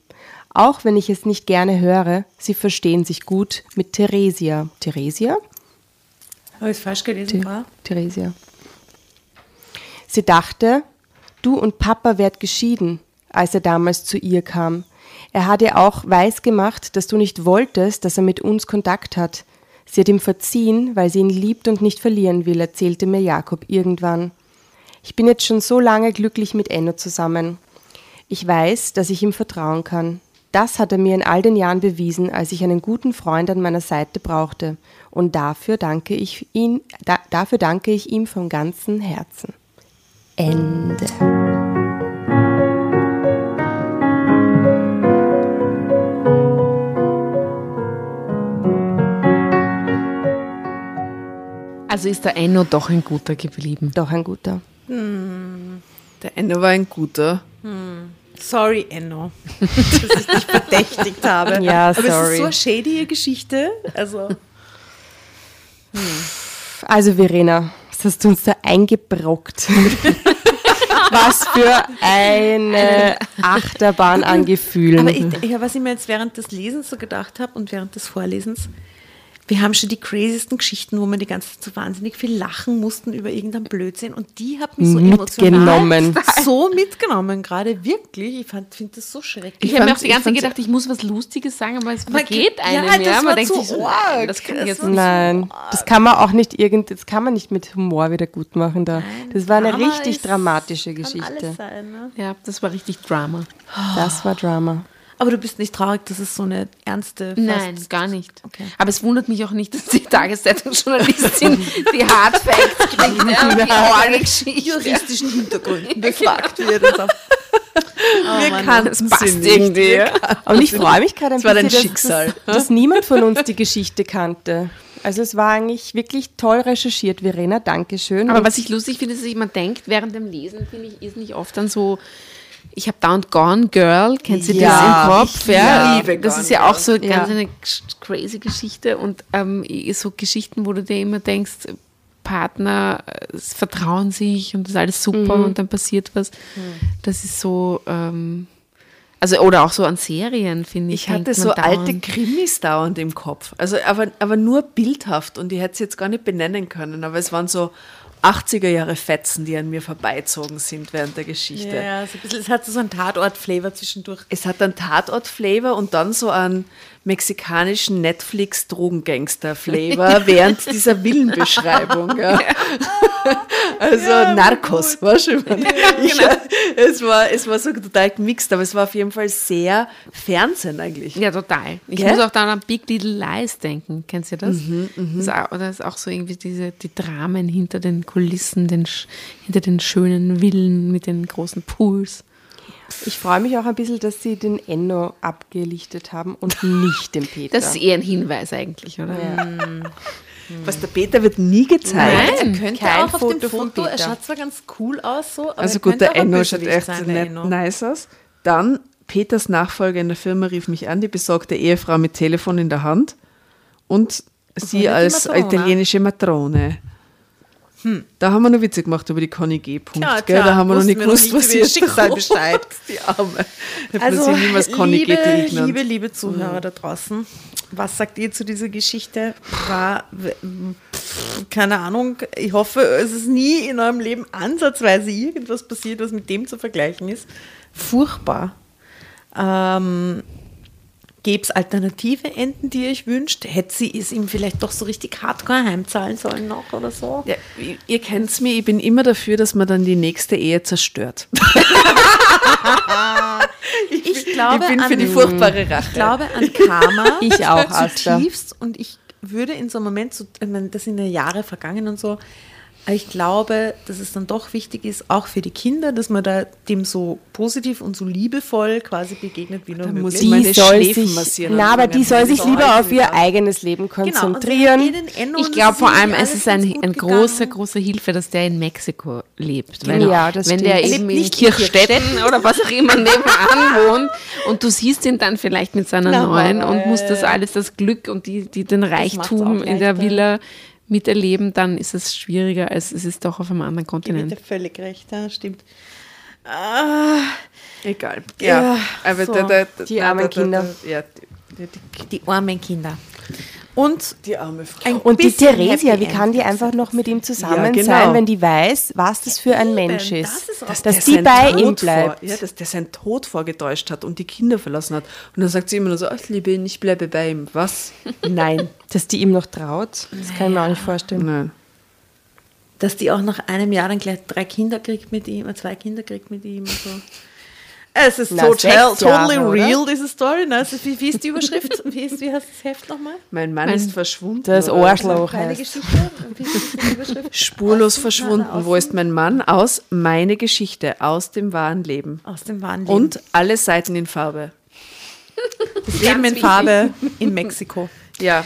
Auch wenn ich es nicht gerne höre, sie verstehen sich gut mit Theresia. Theresia? Habe ich es falsch gelesen, Frau? Theresia. Sie dachte, du und Papa werdet geschieden, als er damals zu ihr kam. Er hat ihr auch weiß gemacht, dass du nicht wolltest, dass er mit uns Kontakt hat. Sie hat ihm verziehen, weil sie ihn liebt und nicht verlieren will, erzählte mir Jakob irgendwann. Ich bin jetzt schon so lange glücklich mit Enno zusammen. Ich weiß, dass ich ihm vertrauen kann. Das hat er mir in all den Jahren bewiesen, als ich einen guten Freund an meiner Seite brauchte. Und dafür danke ich, ihn, da, dafür danke ich ihm von ganzem Herzen. Ende. Also ist der Enno doch ein guter geblieben. Doch ein guter. Der Ende war ein guter. Sorry, Enno, dass ich dich verdächtigt habe. Ja, Aber es ist sorry. so eine shady Geschichte. Also, Also Verena, was hast du uns da eingebrockt? was für eine Achterbahn an Gefühlen. aber ich, ja, was ich mir jetzt während des Lesens so gedacht habe und während des Vorlesens, wir haben schon die craziesten Geschichten, wo wir die ganze Zeit so wahnsinnig viel lachen mussten über irgendeinen Blödsinn und die hat mich so Mitgenommen. emotional so mitgenommen, gerade wirklich. Ich finde das so schrecklich. Ich, habe mir auch die ich ganze Zeit gedacht, ich muss was Lustiges sagen, aber es ja, einem das mehr. war Man denkt so sich so, arg. nein, das kann ich jetzt Das nicht. Nein, das kann man auch nicht irgend, das kann man nicht mit Humor wieder gut machen da. Das war eine Drama richtig ist- dramatische Kann Geschichte. alles sein, ne? Ja, das war richtig Drama. Das war Drama. Aber du bist nicht traurig, dass es so eine ernste Nein, fast- gar nicht. Okay. Aber es wundert mich auch nicht, dass die Tageszeitungsjournalistin die Hard Facts kriegt, ja, und die Orgelgeschichte. juristischen Hintergründen befragt wird. Und so. Wir kannten Das passt nicht. irgendwie. ja. Und ich freue mich gerade ein Das war dein bisschen, Schicksal. Dass, dass niemand von uns die Geschichte kannte. Also es war eigentlich wirklich toll recherchiert, Verena. Dankeschön. Aber Und was ich lustig finde, ist, dass man denkt, während dem Lesen, finde ich, ist nicht oft dann so, ich habe und Gone Girl, kennt ihr Ja, das im Kopf? ich Ja, liebe das Gone ist ja auch so Ja. ganz eine crazy Geschichte und ähm, so Geschichten, wo du dir immer denkst, Partner äh, vertrauen sich und das ist alles super und dann passiert was. Das ist so, ähm, also oder auch so an Serien, finde ich. Ich hatte so man alte dauernd. Krimis dauernd im Kopf. Also, aber, aber nur bildhaft und ich hätte es jetzt gar nicht benennen können, aber es waren so 80er Jahre Fetzen, die an mir vorbeizogen sind während der Geschichte. Ja, so ein bisschen, es hat so einen Tatort-Flavor zwischendurch. Es hat einen Tatort-Flavor und dann so einen mexikanischen Netflix-Drogengangster-Flavor während dieser Villenbeschreibung. Ja. Also Narcos, war schon mal. Ich, es, war, es war so total gemixt, aber es war auf jeden Fall sehr Fernsehen eigentlich. Ja, total. Ich Gell? muss auch dann an Big Little Lies denken. Kennst du das? das ist auch, oder ist auch so irgendwie diese, die Dramen hinter den Kulissen, den, hinter den schönen Villen mit den großen Pools. Ich freue mich auch ein bisschen, dass sie den Enno abgelichtet haben und nicht den Peter. Das ist eher ein Hinweis eigentlich, oder? Was der Peter wird nie gezeigt. Nein, Er könnte kein auch auf Foto dem Foto, er schaut zwar ganz cool aus, so, aber Also gut, der Enno schaut echt sein, nicht Enno. nice aus. Dann Peters Nachfolger in der Firma rief mich an, die besorgte Ehefrau mit Telefon in der Hand und sie die als Matrona. italienische Matrone. Da haben wir noch Witze gemacht über die Conny G. Punkt, Tja, gell? Da haben wir noch nicht gewusst, was sie ihr Schicksal drauf Bescheid. Die Arme. Hätte Also, man sie niemals Conny liebe, GTI genannt. liebe, liebe Zuhörer da draußen, was sagt ihr zu dieser Geschichte? War, keine Ahnung, ich hoffe, es ist nie in eurem Leben ansatzweise irgendwas passiert, was mit dem zu vergleichen ist. Furchtbar. Ähm, Gäbe es alternative Enden, die ihr euch wünscht? Hätte sie es ihm vielleicht doch so richtig hardcore heimzahlen sollen noch oder so? Ja, ihr- kennt's mir, ich bin immer dafür, dass man dann die nächste Ehe zerstört. Ich glaube, ich bin für an- die furchtbare Rache. Ich glaube an Karma. Ich auch, Asta. zutiefst. Und ich würde in so einem Moment, so, ich meine, das sind ja Jahre vergangen und so, aber ich glaube, dass es dann doch wichtig ist, auch für die Kinder, dass man da dem so positiv und so liebevoll quasi begegnet wie nur Da muss möglich. ich meine die soll Schläfen sich, massieren na, aber die soll sich lieber auf ihr eigenes Leben Genau, konzentrieren. Enno Ich glaube vor allem, es ist ganz ein, großer, großer Hilfe, dass der in Mexiko lebt. Weil Ja, das wenn stimmt. der Er eben in Kirchstetten oder was auch immer nebenan wohnt und du siehst ihn dann vielleicht mit seiner Na, neuen und ja, musst das alles, das Glück und die, die den Reichtum in der. Villa miterleben, dann ist es schwieriger, als es ist doch auf einem anderen Gebe ich Kontinent. völlig recht, ja, stimmt. Ah, Egal. Ja, Ja, aber so. der, der, der, Die armen der- der- Kinder. der- Ja, die, die, die, die armen Kinder. Und Die arme Frau. ein Und die Theresia, wie kann die einfach noch mit ihm zusammen Ja, genau. sein, wenn die weiß, was das für ein Mensch ist? das ist dass die bei Tod ihm Vor, bleibt. ja, dass der seinen Tod vorgetäuscht hat und die Kinder verlassen hat. Und dann sagt sie immer nur so, "Ach, ich liebe ihn, ich bleibe bei ihm. Was? Nein, dass die ihm noch traut, das kann ich mir auch nicht vorstellen. Nein. Dass die auch nach einem Jahr dann gleich drei Kinder kriegt mit ihm, äh, zwei Kinder kriegt mit ihm und so. Es ist Na, total, totally Jahre, real, diese Story. Ne? Also, wie, wie ist die Überschrift? Wie, ist, wie heißt das Heft nochmal? Mein Mann Mein- ist verschwunden. Das oder? Arschloch heißt. Geschichte. Wie ist die Überschrift? Spurlos Außen, verschwunden. Wo ist mein Mann? Aus meine Geschichte, aus dem wahren Leben. Aus dem wahren Leben. Und alle Seiten in Farbe. das Leben in Farbe in Mexiko. Ja.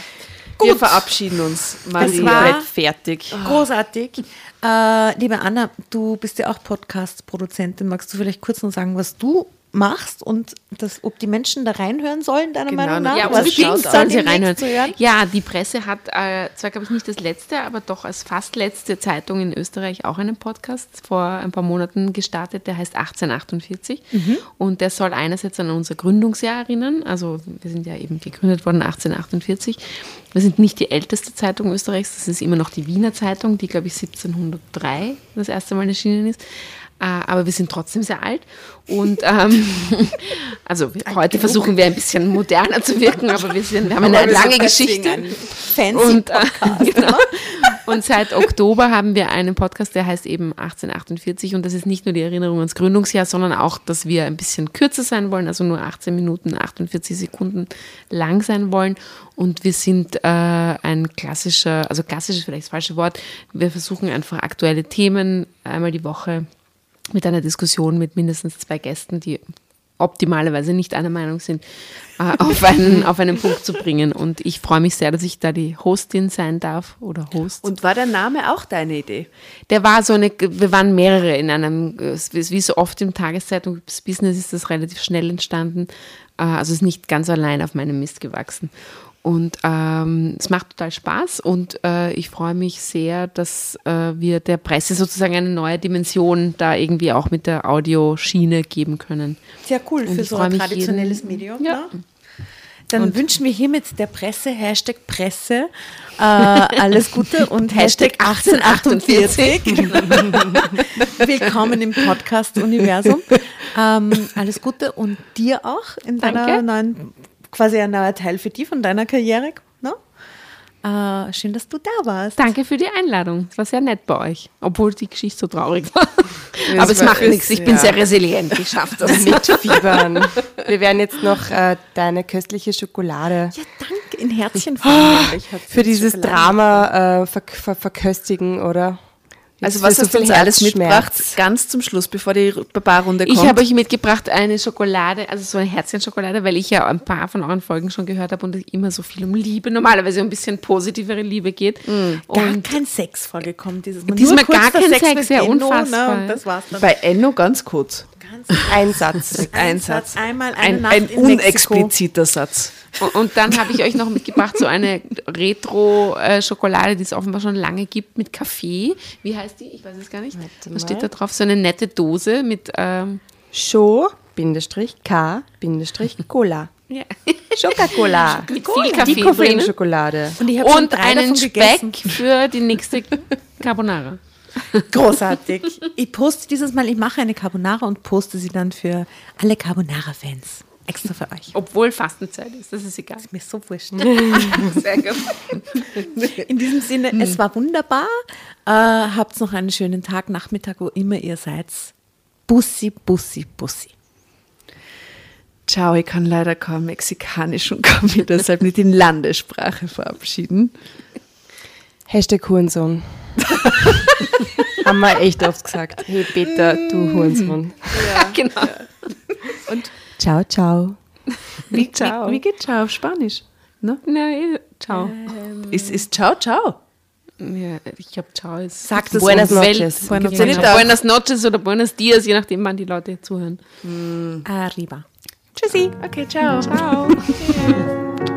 Wir verabschieden uns. Maria. war- fertig. Großartig. Äh, liebe Anna, du bist ja auch Podcast-Produzentin. Magst du vielleicht kurz noch sagen, was du machst und das, ob die Menschen da reinhören sollen, deiner Genau, Meinung nach? ja, was gibt's sollen dann sie reinhören. zu hören? Ja, die Presse hat äh, zwar, glaube ich, nicht das letzte, aber doch als fast letzte Zeitung in Österreich auch einen Podcast vor ein paar Monaten gestartet, der heißt 1848. Und der soll einerseits an unser Gründungsjahr erinnern. Also wir sind ja eben gegründet worden 1848. Wir sind nicht die älteste Zeitung Österreichs, das ist immer noch die Wiener Zeitung, die, glaube ich, 1703 das erste Mal erschienen ist. Äh, aber wir sind trotzdem sehr alt. Und ähm, also wir, heute versuchen wir ein bisschen moderner zu wirken, aber wir, sind, wir haben eine lange Geschichte. Fancy Und, äh, genau. und seit Oktober haben wir einen Podcast, der heißt eben 1848 und das ist nicht nur die Erinnerung ans Gründungsjahr, sondern auch, dass wir ein bisschen kürzer sein wollen, also nur 18 Minuten, 48 Sekunden lang sein wollen. Und wir sind äh, ein klassischer, also klassisch ist vielleicht das falsche Wort, wir versuchen einfach aktuelle Themen einmal die Woche mit einer Diskussion mit mindestens zwei Gästen, die optimalerweise nicht einer Meinung sind, äh, auf, einen, auf einen Punkt zu bringen. Und ich freue mich sehr, dass ich da die Hostin sein darf oder Host. Und war der Name auch deine Idee? Der war so eine, wir waren mehrere in einem, äh, wie so oft im Tageszeitungsbusiness ist das relativ schnell entstanden. Äh, Also ist nicht ganz allein auf meinem Mist gewachsen. Und ähm, es macht total Spaß und äh, ich freue mich sehr, dass äh, wir der Presse sozusagen eine neue Dimension da irgendwie auch mit der Audioschiene geben können. Sehr cool Und für so ein traditionelles jeden- Medium. Ja. Ne? Dann wünschen wir hiermit der Presse, Hashtag Presse, äh, alles Gute und Hashtag 1848. Willkommen im Podcast-Universum. Ähm, alles Gute und dir auch in deiner Danke. neuen, quasi ein neuer Teil für dich von deiner Karriere. Ne? Äh, schön, dass du da warst. Danke für die Einladung. Es war sehr nett bei euch, obwohl die Geschichte so traurig war. Es Aber es macht nichts. Ich bin ja. sehr resilient. Ich schaffe das. Mitfiebern. Wir werden jetzt noch äh, deine köstliche Schokolade Ja, danke, in Herzchen für dieses Drama äh, ver ver verköstigen, oder? Also was so hast du uns alles mitgebracht? Ganz zum Schluss, bevor die Barbarrunde kommt. Ich habe euch mitgebracht eine Schokolade, also so eine Herzchenschokolade, weil ich ja ein paar von euren Folgen schon gehört habe und es immer so viel um Liebe, normalerweise um ein bisschen positivere Liebe geht. Gar Und kein Sex vorgekommen dieses Mal. Diesmal Nur kurz gar kein Sex Sex, mit ja, Enno, unfassbar. Ne, und das war's dann. bei Enno ganz kurz. Ein Satz. Ein Satz. Einmal eine Ein, Nacht ein in Mexiko. unexpliziter Satz. Und, und dann habe ich euch noch mitgebracht so eine Retro-Schokolade, die es offenbar schon lange gibt, mit Kaffee. Wie heißt die? Ich weiß es gar nicht. Was steht da drauf? So eine nette Dose mit. Ähm, Show, Bindestrich, K, Bindestrich, Cola. ja. Schoka-Cola. mit viel Kaffee Die. Koffeinschokolade. Und ich Und einen Speck gegessen. für die nächste Carbonara. Großartig. Ich poste dieses Mal, ich mache eine Carbonara und poste sie dann für alle Carbonara-Fans. Extra für euch. Obwohl Fastenzeit ist, das ist egal. Mir ist so wurscht. Sehr gut. In diesem Sinne, es war wunderbar. Äh, habt noch einen schönen Tag, Nachmittag, wo immer ihr seid. Bussi, Bussi, Bussi. Ciao, ich kann leider kaum Mexikanisch und kann mich deshalb nicht in Landessprache verabschieden. Hashtag Hurensohn. Haben wir echt oft gesagt. Hey Peter, du Hurensohn. genau. Ciao, ciao. Wie, Ciao. Wie, wie geht Ciao auf Spanisch? Ne? Nein, ciao. Ist, ist Ciao, Ciao. Ja, ich glaube, ciao ist. Sagt es Buenas noches. Buenas noches. Buenas noches oder buenos dias, je nachdem, wann die Leute zuhören. Arriba. Tschüssi. Okay, ciao. Ciao.